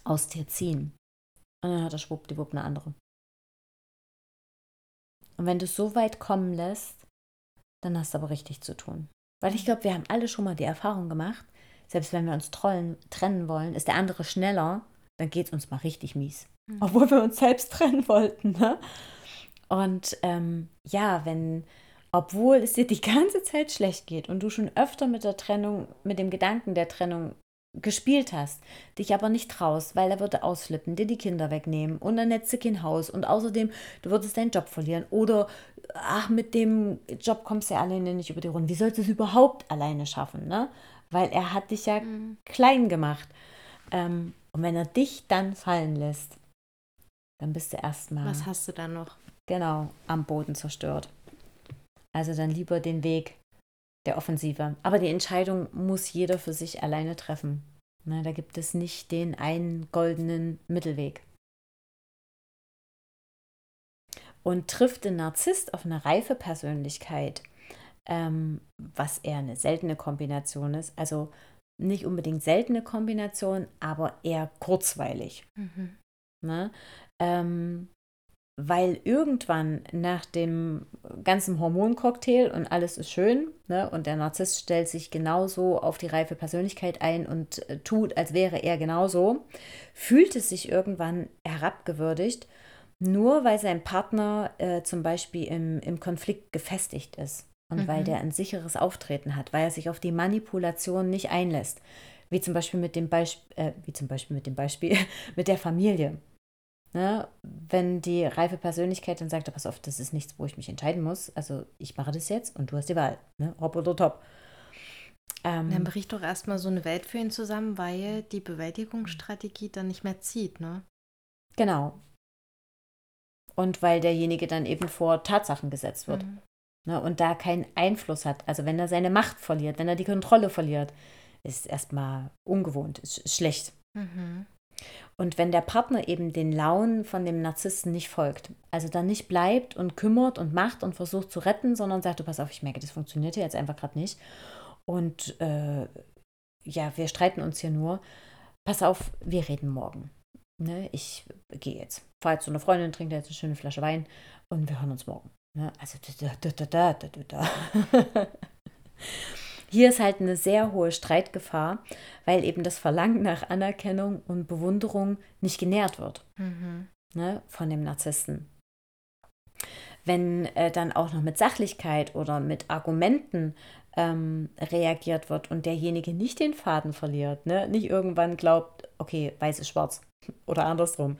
aus dir ziehen. Und dann hat er schwuppdiwupp eine andere. Und wenn du es so weit kommen lässt, dann hast du aber richtig zu tun. Weil ich glaube, wir haben alle schon mal die Erfahrung gemacht, selbst wenn wir uns trollen, trennen wollen, ist der andere schneller, dann geht es uns mal richtig mies. Mhm. Obwohl wir uns selbst trennen wollten. Ne? Und ähm, ja, wenn, obwohl es dir die ganze Zeit schlecht geht und du schon öfter mit der Trennung, mit dem Gedanken der Trennung gespielt hast, dich aber nicht traust, weil er würde ausflippen, dir die Kinder wegnehmen und dann hättest du kein Haus und außerdem, du würdest deinen Job verlieren oder ach, mit dem Job kommst du ja alleine nicht über die Runde. Wie sollst du es überhaupt alleine schaffen, ne? Weil er hat dich ja mhm. klein gemacht. Ähm, und wenn er dich dann fallen lässt, dann bist du erstmal. Was hast du dann noch? Genau, am Boden zerstört. Also dann lieber den Weg der Offensive. Aber die Entscheidung muss jeder für sich alleine treffen. Na, da gibt es nicht den einen goldenen Mittelweg. Und trifft ein Narzisst auf eine reife Persönlichkeit, ähm, was eher eine seltene Kombination ist, also nicht unbedingt seltene Kombination, aber eher kurzweilig. Mhm. Ne? Ähm, weil irgendwann nach dem ganzen Hormoncocktail und alles ist schön ne, und der Narzisst stellt sich genauso auf die reife Persönlichkeit ein und äh, tut, als wäre er genauso, fühlt es sich irgendwann herabgewürdigt, nur weil sein Partner äh, zum Beispiel im, im Konflikt gefestigt ist und mhm. weil der ein sicheres Auftreten hat, weil er sich auf die Manipulation nicht einlässt. Wie zum Beispiel mit dem Beispiel, äh, wie zum Beispiel mit dem Beispiel <laughs> mit der Familie. Ne? Wenn die reife Persönlichkeit dann sagt, pass auf, das ist nichts, wo ich mich entscheiden muss. Also ich mache das jetzt und du hast die Wahl. Ne? Hopp oder top. Ähm, dann bricht doch erstmal so eine Welt für ihn zusammen, weil die Bewältigungsstrategie dann nicht mehr zieht, ne? Genau. Und weil derjenige dann eben vor Tatsachen gesetzt wird. Mhm. Ne? Und da keinen Einfluss hat. Also wenn er seine Macht verliert, wenn er die Kontrolle verliert, ist erstmal ungewohnt, ist schlecht. Mhm. Und wenn der Partner eben den Launen von dem Narzissten nicht folgt, also dann nicht bleibt und kümmert und macht und versucht zu retten, sondern sagt, du pass auf, ich merke, das funktioniert hier jetzt einfach gerade nicht. Und äh, ja, wir streiten uns hier nur. Pass auf, wir reden morgen. Ne, ich gehe jetzt. Fahr jetzt zu einer Freundin, trinke jetzt eine schöne Flasche Wein und wir hören uns morgen. Ne? Also da, da, da, da, da, da. <laughs> Hier ist halt eine sehr hohe Streitgefahr, weil eben das Verlangen nach Anerkennung und Bewunderung nicht genährt wird mhm. ne, von dem Narzissten. Wenn äh, dann auch noch mit Sachlichkeit oder mit Argumenten ähm, reagiert wird und derjenige nicht den Faden verliert, ne, nicht irgendwann glaubt, okay, weiß ist schwarz <laughs> oder andersrum,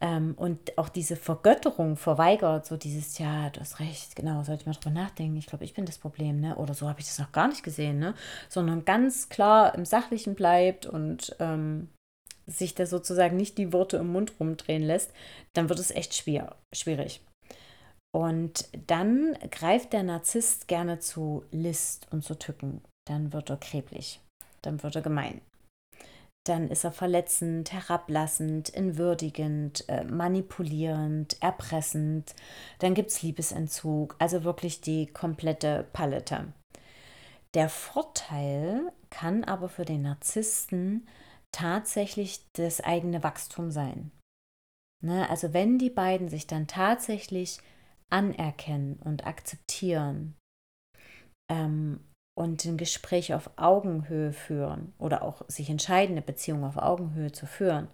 ähm, und auch diese Vergötterung verweigert, so dieses, ja, du hast recht, genau, sollte ich mal drüber nachdenken, ich glaube, ich bin das Problem, ne? Oder so habe ich das noch gar nicht gesehen, ne? Sondern ganz klar im Sachlichen bleibt und ähm, sich da sozusagen nicht die Worte im Mund rumdrehen lässt, dann wird es echt schwer, schwierig. Und dann greift der Narzisst gerne zu List und zu Tücken. Dann wird er kreblich, dann wird er gemein dann ist er verletzend, herablassend, entwürdigend, äh, manipulierend, erpressend. Dann gibt es Liebesentzug, also wirklich die komplette Palette. Der Vorteil kann aber für den Narzissten tatsächlich das eigene Wachstum sein. Ne? Also wenn die beiden sich dann tatsächlich anerkennen und akzeptieren ähm, und ein Gespräch auf Augenhöhe führen oder auch sich entscheiden, eine Beziehung auf Augenhöhe zu führen,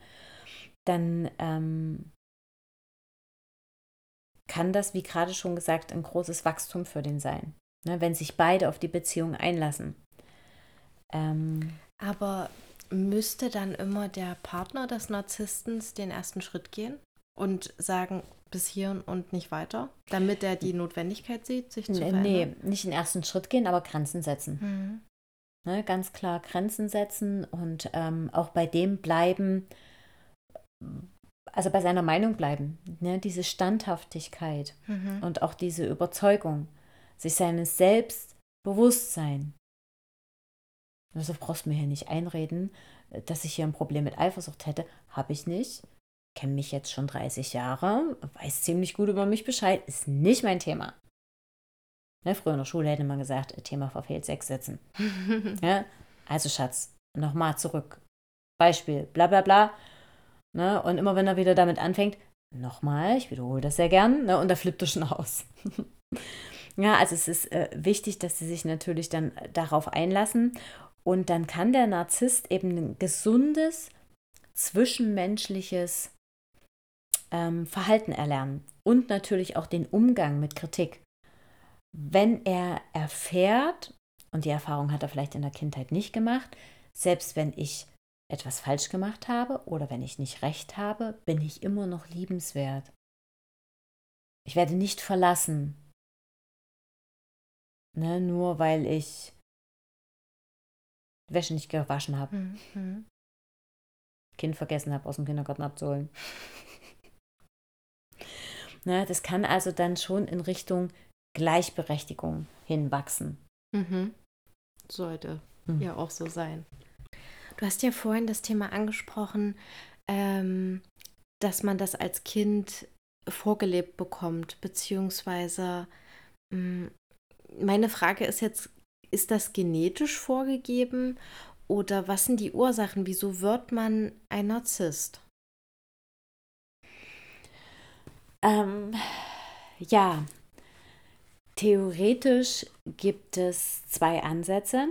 dann ähm, kann das, wie gerade schon gesagt, ein großes Wachstum für den sein, ne, wenn sich beide auf die Beziehung einlassen. Ähm, Aber müsste dann immer der Partner des Narzisstens den ersten Schritt gehen und sagen, bis hier und nicht weiter, damit er die Notwendigkeit sieht, sich zu verändern? Nee, nicht den ersten Schritt gehen, aber Grenzen setzen. Mhm. Ne, ganz klar Grenzen setzen und ähm, auch bei dem bleiben, also bei seiner Meinung bleiben. Ne, diese Standhaftigkeit mhm. und auch diese Überzeugung, sich seines Selbstbewusstsein. Also brauchst du mir hier nicht einreden, dass ich hier ein Problem mit Eifersucht hätte. Habe ich nicht kenne mich jetzt schon 30 Jahre, weiß ziemlich gut über mich Bescheid, ist nicht mein Thema. Ne, früher in der Schule hätte man gesagt, Thema verfehlt sechs Sätzen. <laughs> ja? Also Schatz, nochmal zurück. Beispiel, bla bla bla. Ne? Und immer wenn er wieder damit anfängt, nochmal, ich wiederhole das sehr gern, ne? und da flippt er schon aus. <laughs> ja, also es ist äh, wichtig, dass sie sich natürlich dann darauf einlassen. Und dann kann der Narzisst eben ein gesundes, zwischenmenschliches ähm, Verhalten erlernen und natürlich auch den Umgang mit Kritik. Wenn er erfährt, und die Erfahrung hat er vielleicht in der Kindheit nicht gemacht, selbst wenn ich etwas falsch gemacht habe oder wenn ich nicht recht habe, bin ich immer noch liebenswert. Ich werde nicht verlassen. Ne, nur weil ich Wäsche nicht gewaschen habe. Mhm. Kind vergessen habe, aus dem Kindergarten abzuholen. Ne, das kann also dann schon in Richtung Gleichberechtigung hinwachsen. Mhm. Sollte mhm. ja auch so sein. Du hast ja vorhin das Thema angesprochen, ähm, dass man das als Kind vorgelebt bekommt, beziehungsweise mh, mm, meine Frage ist jetzt, ist das genetisch vorgegeben oder was sind die Ursachen? Wieso wird man ein Narzisst? Ähm, ja, theoretisch gibt es zwei Ansätze.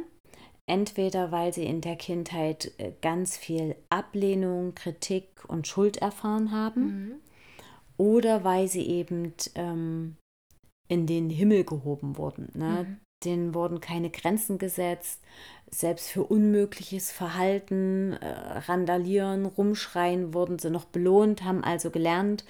Entweder weil sie in der Kindheit äh, ganz viel Ablehnung, Kritik und Schuld erfahren haben, mhm. oder weil sie eben ähm, in den Himmel gehoben wurden. Ne? Mhm. Denen wurden keine Grenzen gesetzt, selbst für unmögliches Verhalten, äh, Randalieren, Rumschreien wurden sie noch belohnt, haben also gelernt,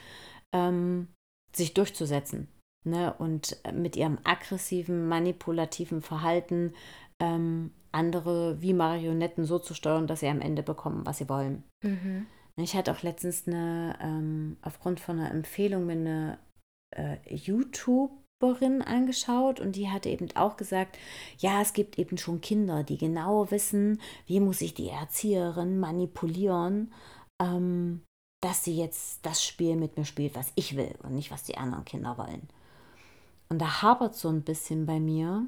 ähm, sich durchzusetzen. Ne? Und mit ihrem aggressiven, manipulativen Verhalten ähm, andere wie Marionetten so zu steuern, dass sie am Ende bekommen, was sie wollen. Mhm. Ich hatte auch letztens eine, ähm, aufgrund von einer Empfehlung mir eine äh, YouTuberin angeschaut und die hatte eben auch gesagt, ja, es gibt eben schon Kinder, die genau wissen, wie muss ich die Erzieherin manipulieren, ähm, dass sie jetzt das Spiel mit mir spielt, was ich will und nicht, was die anderen Kinder wollen. Und da hapert so ein bisschen bei mir,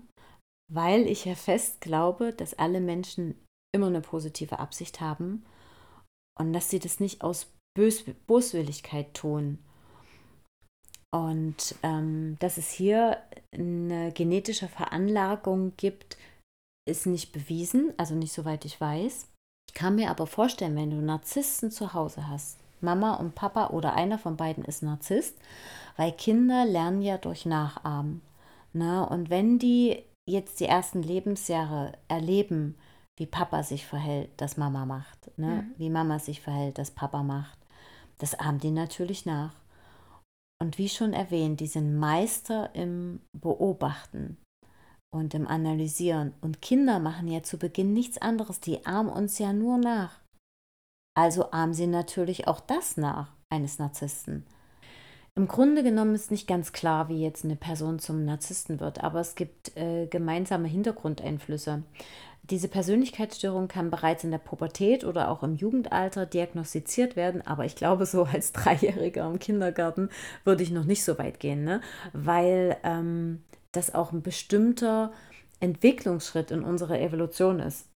weil ich ja fest glaube, dass alle Menschen immer eine positive Absicht haben und dass sie das nicht aus Bös Boswilligkeit tun. Und ähm, dass es hier eine genetische Veranlagung gibt, ist nicht bewiesen, also nicht soweit ich weiß. Ich kann mir aber vorstellen, wenn du Narzissten zu Hause hast, Mama und Papa oder einer von beiden ist Narzisst, weil Kinder lernen ja durch Nachahmen. Ne? Und wenn die jetzt die ersten Lebensjahre erleben, wie Papa sich verhält, das Mama macht, ne? Mhm. wie Mama sich verhält, das Papa macht, das ahmen die natürlich nach. Und wie schon erwähnt, die sind Meister im Beobachten und im Analysieren. Und Kinder machen ja zu Beginn nichts anderes, die ahmen uns ja nur nach. Also ahmen sie natürlich auch das nach eines Narzissten. Im Grunde genommen ist nicht ganz klar, wie jetzt eine Person zum Narzissten wird, aber es gibt äh, gemeinsame Hintergrundeinflüsse. Diese Persönlichkeitsstörung kann bereits in der Pubertät oder auch im Jugendalter diagnostiziert werden, aber ich glaube, so als Dreijähriger im Kindergarten würde ich noch nicht so weit gehen, ne? weil ähm, das auch ein bestimmter Entwicklungsschritt in unserer Evolution ist.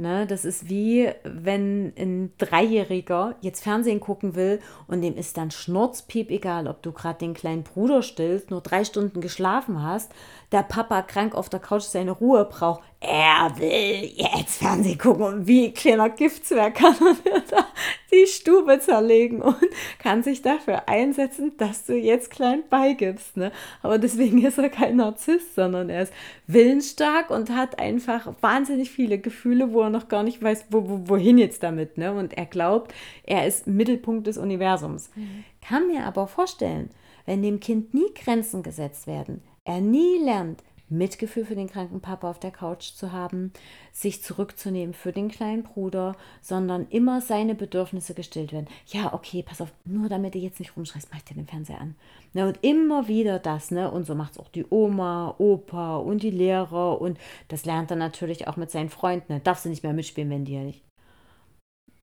Ne, das ist wie wenn ein Dreijähriger jetzt Fernsehen gucken will und dem ist dann schnurzpiep egal, ob du gerade den kleinen Bruder stillst, nur drei Stunden geschlafen hast, der Papa krank auf der Couch seine Ruhe braucht. Er will jetzt Fernsehen gucken und wie kleiner Giftswerk kann er <laughs> da die Stube zerlegen und kann sich dafür einsetzen, dass du jetzt klein beigibst. Ne? Aber deswegen ist er kein Narzisst, sondern er ist willensstark und hat einfach wahnsinnig viele Gefühle, wo er noch gar nicht weiß, wo, wo, wohin jetzt damit. Ne? Und er glaubt, er ist Mittelpunkt des Universums. Mhm. Kann mir aber vorstellen, wenn dem Kind nie Grenzen gesetzt werden, er nie lernt, Mitgefühl für den kranken Papa auf der Couch zu haben, sich zurückzunehmen für den kleinen Bruder, sondern immer seine Bedürfnisse gestillt werden. Ja, okay, pass auf, nur damit du jetzt nicht rumschreist, mach dir den Fernseher an. Ne, und immer wieder das, ne? Und so macht es auch die Oma, Opa und die Lehrer und das lernt er natürlich auch mit seinen Freunden. Ne? Darfst du nicht mehr mitspielen, wenn die ja nicht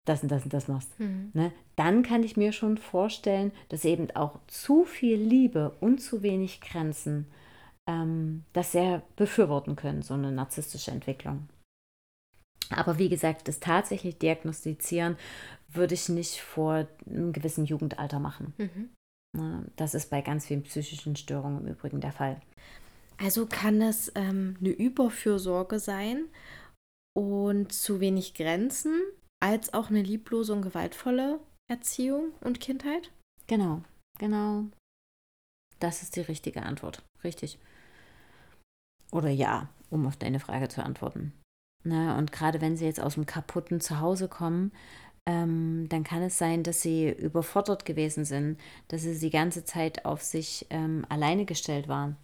das und das und das machst. Mhm. Ne? Dann kann ich mir schon vorstellen, dass eben auch zu viel Liebe und zu wenig Grenzen ähm, das sehr befürworten können, so eine narzisstische Entwicklung. Aber wie gesagt, das tatsächlich diagnostizieren würde ich nicht vor einem gewissen Jugendalter machen. Mhm. Das ist bei ganz vielen psychischen Störungen im Übrigen der Fall. Also kann es ähm, eine Überfürsorge sein und zu wenig Grenzen, als auch eine lieblose und gewaltvolle Erziehung und Kindheit? Genau, genau. Das ist die richtige Antwort. Richtig. Oder ja, um auf deine Frage zu antworten. Ne? Und gerade wenn sie jetzt aus dem kaputten Zuhause kommen, ähm, dann kann es sein, dass sie überfordert gewesen sind, dass sie die ganze Zeit auf sich ähm, alleine gestellt waren.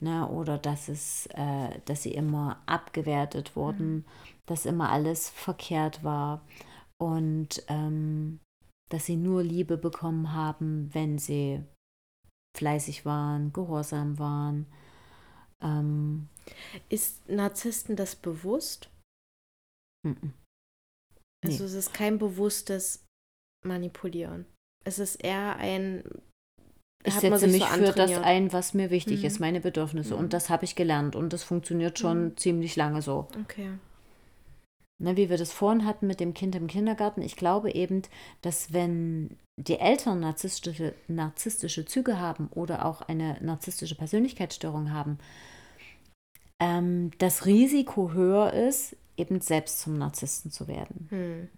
Ne? Oder dass, es, äh, dass sie immer abgewertet wurden, mhm. dass immer alles verkehrt war und ähm, dass sie nur Liebe bekommen haben, wenn sie fleißig waren, gehorsam waren ähm, ist Narzissten das bewusst? -mm. Also nee. es ist kein bewusstes Manipulieren. Es ist eher ein. Ich setze mich so für das ein, was mir wichtig mhm. ist, meine Bedürfnisse. Mhm. Und das habe ich gelernt. Und das funktioniert schon mhm. ziemlich lange so. Okay. Ne, wie wir das vorhin hatten mit dem Kind im Kindergarten. Ich glaube eben, dass wenn die Eltern narzisstische, narzisstische Züge haben oder auch eine narzisstische Persönlichkeitsstörung haben, ähm, das Risiko höher ist, eben selbst zum Narzissten zu werden. Hm.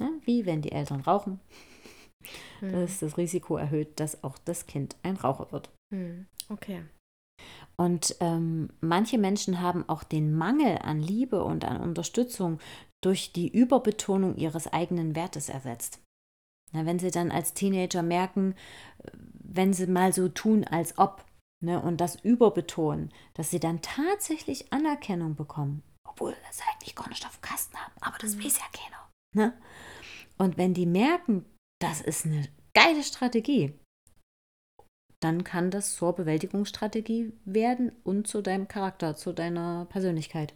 Ja, wie wenn die Eltern rauchen. Hm. Das ist das Risiko erhöht, dass auch das Kind ein Raucher wird. Hm. Okay. Und ähm, manche Menschen haben auch den Mangel an Liebe und an Unterstützung durch die Überbetonung ihres eigenen Wertes ersetzt. Na, wenn sie dann als Teenager merken, wenn sie mal so tun, als ob, ne, und das überbetonen, dass sie dann tatsächlich Anerkennung bekommen, obwohl sie das eigentlich gar nicht auf dem Kasten haben, aber das mhm. weiß ja keiner. Ne? Und wenn die merken, das ist eine geile Strategie, dann kann das zur Bewältigungsstrategie werden und zu deinem Charakter, zu deiner Persönlichkeit.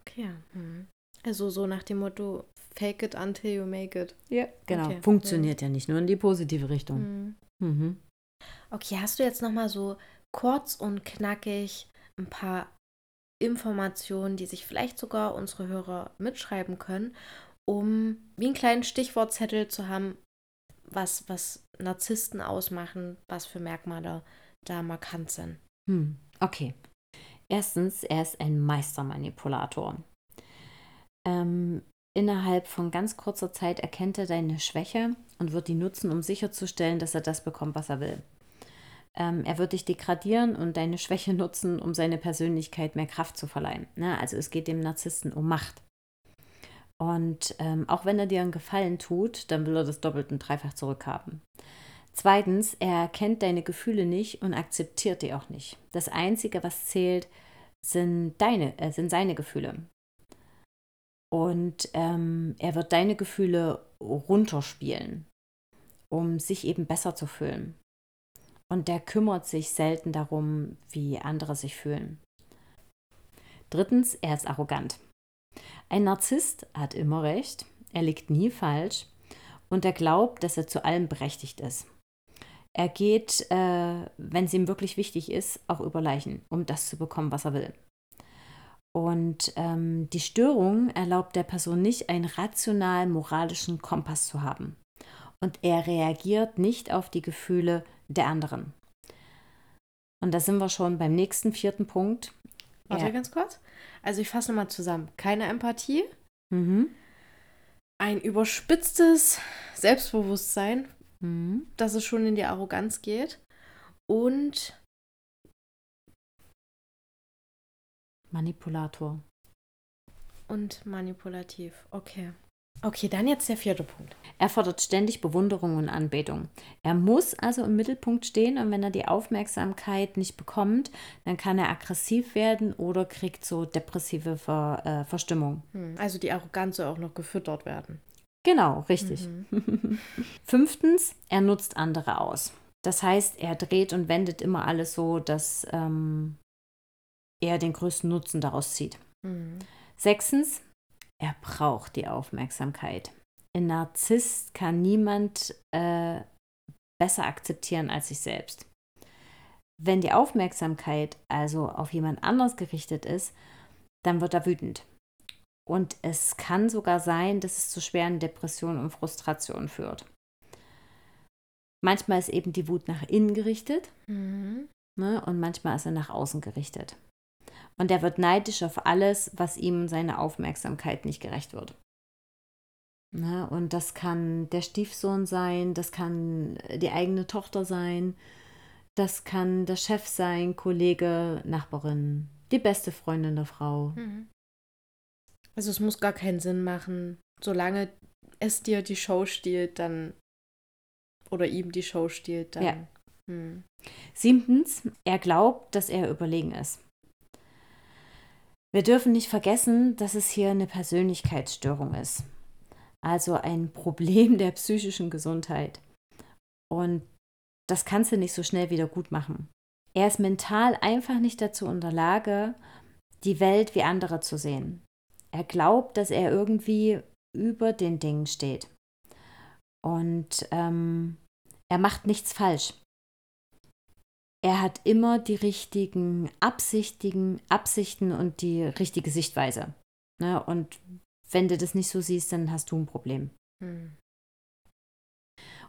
Okay. Mhm. Also so nach dem Motto, Fake it until you make it. Ja, genau. Okay. Funktioniert ja. ja. nicht nur in die positive Richtung. Mhm. Mhm. Okay, hast du jetzt nochmal so kurz und knackig ein paar Informationen, die sich vielleicht sogar unsere Hörer mitschreiben können, um wie einen kleinen Stichwortzettel zu haben, was, was Narzissten ausmachen, was für Merkmale da markant sind. Hm, okay. Erstens, er ist ein Meistermanipulator. Ähm, innerhalb von ganz kurzer Zeit erkennt er deine Schwäche und wird die nutzen, um sicherzustellen, dass er das bekommt, was er will. Ähm, er wird dich degradieren und deine Schwäche nutzen, um seine Persönlichkeit mehr Kraft zu verleihen. Ne? Also es geht dem Narzissten um Macht. Und ähm, auch wenn er dir einen Gefallen tut, dann will er das doppelt und dreifach zurückhaben. Zweitens, er kennt deine Gefühle nicht und akzeptiert die auch nicht. Das Einzige, was zählt, sind, deine, äh, sind seine Gefühle. Und ähm, er wird deine Gefühle runterspielen, um sich eben besser zu fühlen. Und der kümmert sich selten darum, wie andere sich fühlen. Drittens, er ist arrogant. Ein Narzisst hat immer recht, er liegt nie falsch und er glaubt, dass er zu allem berechtigt ist. Er geht, äh, wenn es ihm wirklich wichtig ist, auch über Leichen, um das zu bekommen, was er will. Und ähm, die Störung erlaubt der Person nicht, einen rational-moralischen Kompass zu haben. Und er reagiert nicht auf die Gefühle der anderen. Und da sind wir schon beim nächsten vierten Punkt. Warte ja. ganz kurz. Also ich fasse nochmal zusammen. Keine Empathie. Mhm. Ein überspitztes Selbstbewusstsein, mhm. dass es schon in die Arroganz geht. Und Manipulator. Und manipulativ. Okay. Okay, dann jetzt der vierte Punkt. Er fordert ständig Bewunderung und Anbetung. Er muss also im Mittelpunkt stehen und wenn er die Aufmerksamkeit nicht bekommt, dann kann er aggressiv werden oder kriegt so depressive Ver, äh, Verstimmung. Hm, also die Arroganz soll auch noch gefüttert werden. Genau, richtig. Mhm. <laughs> Fünftens, er nutzt andere aus. Das heißt, er dreht und wendet immer alles so, dass ähm, er den größten Nutzen daraus zieht. Mhm. Sechstens, er braucht die Aufmerksamkeit. Ein Narzisst kann niemand äh, besser akzeptieren als sich selbst. Wenn die Aufmerksamkeit also auf jemand anders gerichtet ist, dann wird er wütend. Und es kann sogar sein, dass es zu schweren Depressionen und Frustrationen führt. Manchmal ist eben die Wut nach innen gerichtet mhm. ne, und manchmal ist er nach außen gerichtet. Und er wird neidisch auf alles, was ihm seine Aufmerksamkeit nicht gerecht wird. Ne? Und das kann der Stiefsohn sein, das kann die eigene Tochter sein, das kann der Chef sein, Kollege, Nachbarin, die beste Freundin der Frau. Mhm. Also es muss gar keinen Sinn machen. Solange es dir die Show stiehlt, dann oder ihm die Show stiehlt, dann. Ja. Hm. Siebtens, er glaubt, dass er überlegen ist. Wir dürfen nicht vergessen, dass es hier eine Persönlichkeitsstörung ist, also ein <laughs> Problem der psychischen Gesundheit. Und das kannst du nicht so schnell wieder gut machen. Er ist mental einfach nicht dazu in der Lage, die Welt wie andere zu sehen. Er glaubt, dass er irgendwie über den Dingen steht. Und ähm, er macht nichts falsch er hat immer die richtigen Absichtigen, Absichten und die richtige Sichtweise. Ne? Und wenn du das nicht so siehst, dann hast du ein Problem. Hm.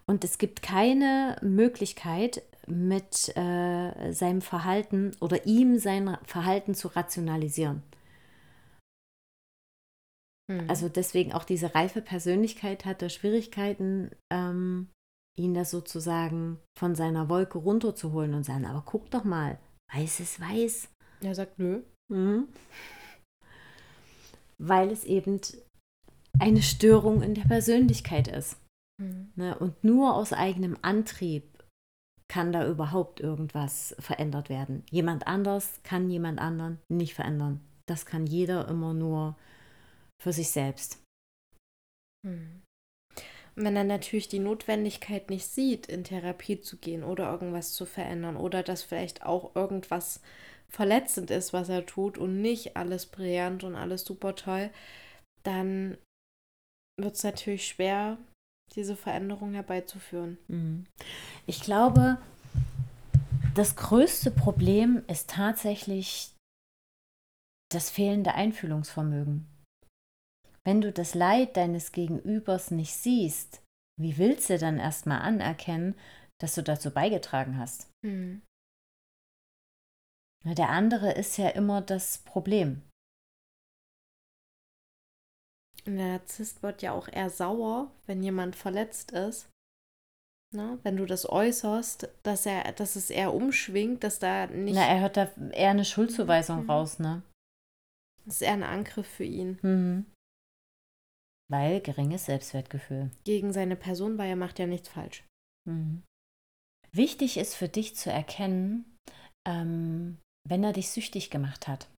Und es gibt keine Möglichkeit, mit äh, seinem Verhalten oder ihm sein Verhalten zu rationalisieren. Hm. Also deswegen auch diese reife Persönlichkeit hat er Schwierigkeiten, ähm, ihn das sozusagen von seiner Wolke runterzuholen und sagen, aber guck doch mal, weiß ist weiß. Er sagt nö. Mhm. Weil es eben eine Störung in der Persönlichkeit ist. Mhm. Ne? Und nur aus eigenem Antrieb kann da überhaupt irgendwas verändert werden. Jemand anders kann jemand anderen nicht verändern. Das kann jeder immer nur für sich selbst. Mhm wenn er natürlich die Notwendigkeit nicht sieht, in Therapie zu gehen oder irgendwas zu verändern oder dass vielleicht auch irgendwas verletzend ist, was er tut und nicht alles brillant und alles super toll, dann wird es natürlich schwer, diese Veränderung herbeizuführen. Mhm. Ich glaube, das größte Problem ist tatsächlich das fehlende Einfühlungsvermögen. Wenn du das Leid deines Gegenübers nicht siehst, wie willst du dann erstmal anerkennen, dass du dazu beigetragen hast? Mhm. Der andere ist ja immer das Problem. Der Narzisst wird ja auch eher sauer, wenn jemand verletzt ist. Ne? Wenn du das äußerst, dass er, dass es eher umschwingt, dass da nicht. Na, er hört da eher eine Schuldzuweisung mhm. raus, ne? Das ist eher ein Angriff für ihn. Mhm. Weil geringes Selbstwertgefühl. Gegen seine Person, weil er macht ja nichts falsch. Mhm. Wichtig ist für dich zu erkennen, ähm, wenn er dich süchtig gemacht hat.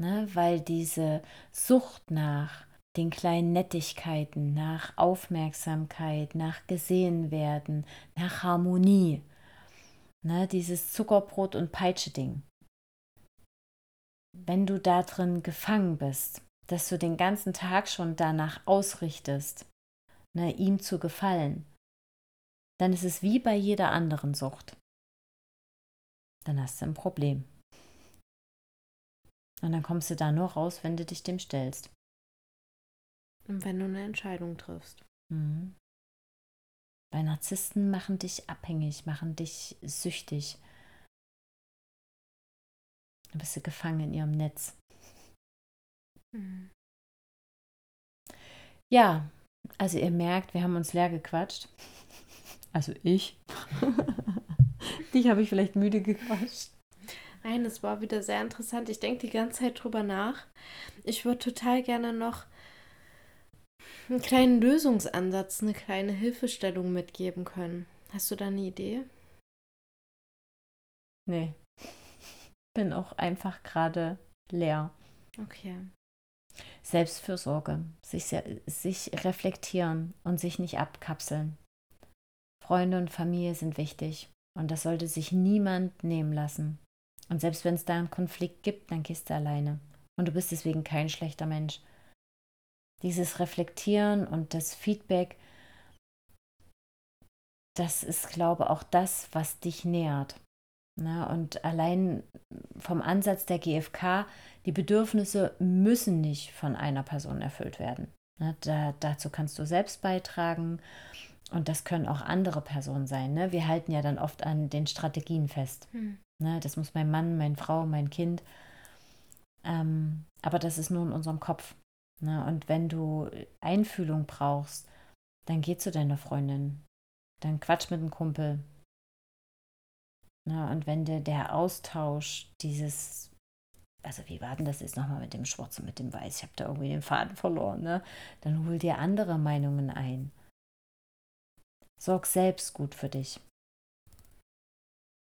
Ne? Weil diese Sucht nach den kleinen Nettigkeiten, nach Aufmerksamkeit, nach gesehen werden, nach Harmonie, ne? dieses Zuckerbrot- und Peitsche-Ding. Wenn du da drin gefangen bist, dass du den ganzen Tag schon danach ausrichtest, ne, ihm zu gefallen, dann ist es wie bei jeder anderen Sucht. Dann hast du ein Problem. Und dann kommst du da nur raus, wenn du dich dem stellst. Und wenn du eine Entscheidung triffst. Mhm. Weil Narzissten machen dich abhängig, machen dich süchtig. Du bist du gefangen in ihrem Netz. Mhm. Ja, also ihr merkt, wir haben uns leer gequatscht. <laughs> Also ich. <laughs> Dich habe ich vielleicht müde gequatscht. Nein, es war wieder sehr interessant. Ich denke die ganze Zeit drüber nach. Ich würde total gerne noch einen kleinen Lösungsansatz, eine kleine Hilfestellung mitgeben können. Hast du da eine Idee? Nee. Bin auch einfach gerade leer. Okay. Selbstfürsorge, sich, sich reflektieren und sich nicht abkapseln. Freunde und Familie sind wichtig und das sollte sich niemand nehmen lassen. Und selbst wenn es da einen Konflikt gibt, dann gehst du alleine. Und du bist deswegen kein schlechter Mensch. Dieses Reflektieren und das Feedback, das ist, glaube ich, auch das, was dich nährt. Ne? Und allein vom Ansatz der GfK, die Bedürfnisse müssen nicht von einer Person erfüllt werden. Ne? Da, dazu kannst du selbst beitragen und das können auch andere Personen sein. Ne? Wir halten ja dann oft an den Strategien fest. Hm. Ne, das muss mein Mann, meine Frau, mein Kind. Ähm, aber das ist nur in unserem Kopf. Ne? Und wenn du Einfühlung brauchst, dann geh zu deiner Freundin. Dann quatsch mit dem Kumpel. Ne? Und wenn dir der Austausch, dieses, also wie war denn das jetzt nochmal mit dem Schwarz und mit dem Weiß? Ich habe da irgendwie den Faden verloren. Ne? Dann hol dir andere Meinungen ein. Sorg selbst gut für dich.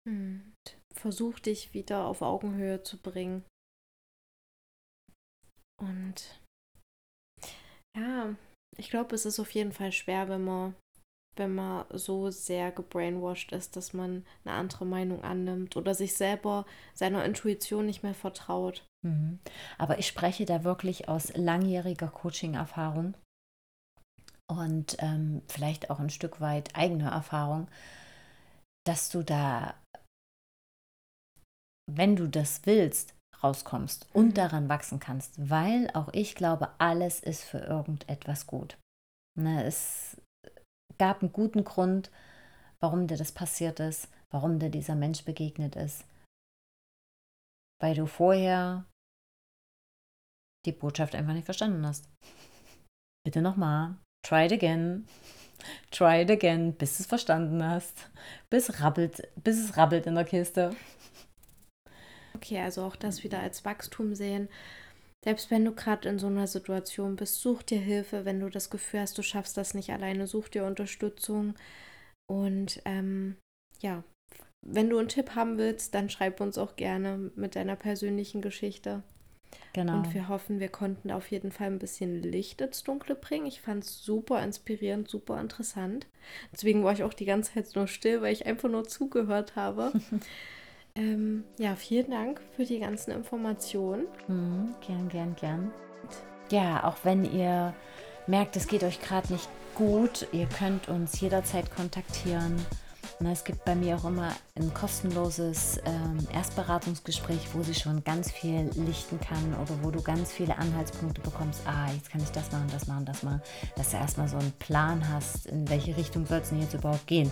Hm versuch dich wieder auf Augenhöhe zu bringen. Und ja, ich glaube, es ist auf jeden Fall schwer, wenn man, wenn man so sehr gebrainwashed ist, dass man eine andere Meinung annimmt oder sich selber seiner Intuition nicht mehr vertraut. Mhm. Aber ich spreche da wirklich aus langjähriger Coaching-Erfahrung und ähm, vielleicht auch ein Stück weit eigener Erfahrung, dass du da wenn du das willst, rauskommst und mhm. daran wachsen kannst, weil auch ich glaube, alles ist für irgendetwas gut. Ne, es gab einen guten Grund, warum dir das passiert ist, warum dir dieser Mensch begegnet ist. Weil du vorher die Botschaft einfach nicht verstanden hast. <laughs> Bitte nochmal. Try it again. <laughs> Try it again, bis du es verstanden hast. Bis, rabbelt, bis es rabbelt in der Kiste. Okay, also auch das wieder als Wachstum sehen. Selbst wenn du gerade in so einer Situation bist, such dir Hilfe. Wenn du das Gefühl hast, du schaffst das nicht alleine, such dir Unterstützung. Und ähm, ja, wenn du einen Tipp haben willst, dann schreib uns auch gerne mit deiner persönlichen Geschichte. Genau. Und wir hoffen, wir konnten auf jeden Fall ein bisschen Licht ins Dunkle bringen. Ich fand es super inspirierend, super interessant. Deswegen war ich auch die ganze Zeit nur still, weil ich einfach nur zugehört habe. <laughs> Ähm, ja, vielen Dank für die ganzen Informationen. Mhm, gern, gern, gern. Ja, auch wenn ihr merkt, es geht euch gerade nicht gut, ihr könnt uns jederzeit kontaktieren. Es gibt bei mir auch immer ein kostenloses ähm, Erstberatungsgespräch, wo sie schon ganz viel lichten kann oder wo du ganz viele Anhaltspunkte bekommst. Ah, jetzt kann ich das machen, das machen, das machen. Dass du erstmal so einen Plan hast, in welche Richtung soll es denn jetzt überhaupt gehen.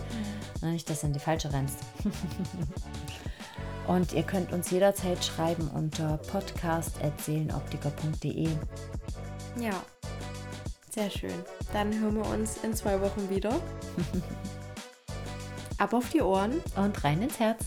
Mhm. Nicht, dass du in die falsche rennst. <laughs> Und ihr könnt uns jederzeit schreiben unter podcast.seelenoptiker.de. Ja, sehr schön. Dann hören wir uns in zwei Wochen wieder. <laughs> Ab auf die Ohren und rein ins Herz.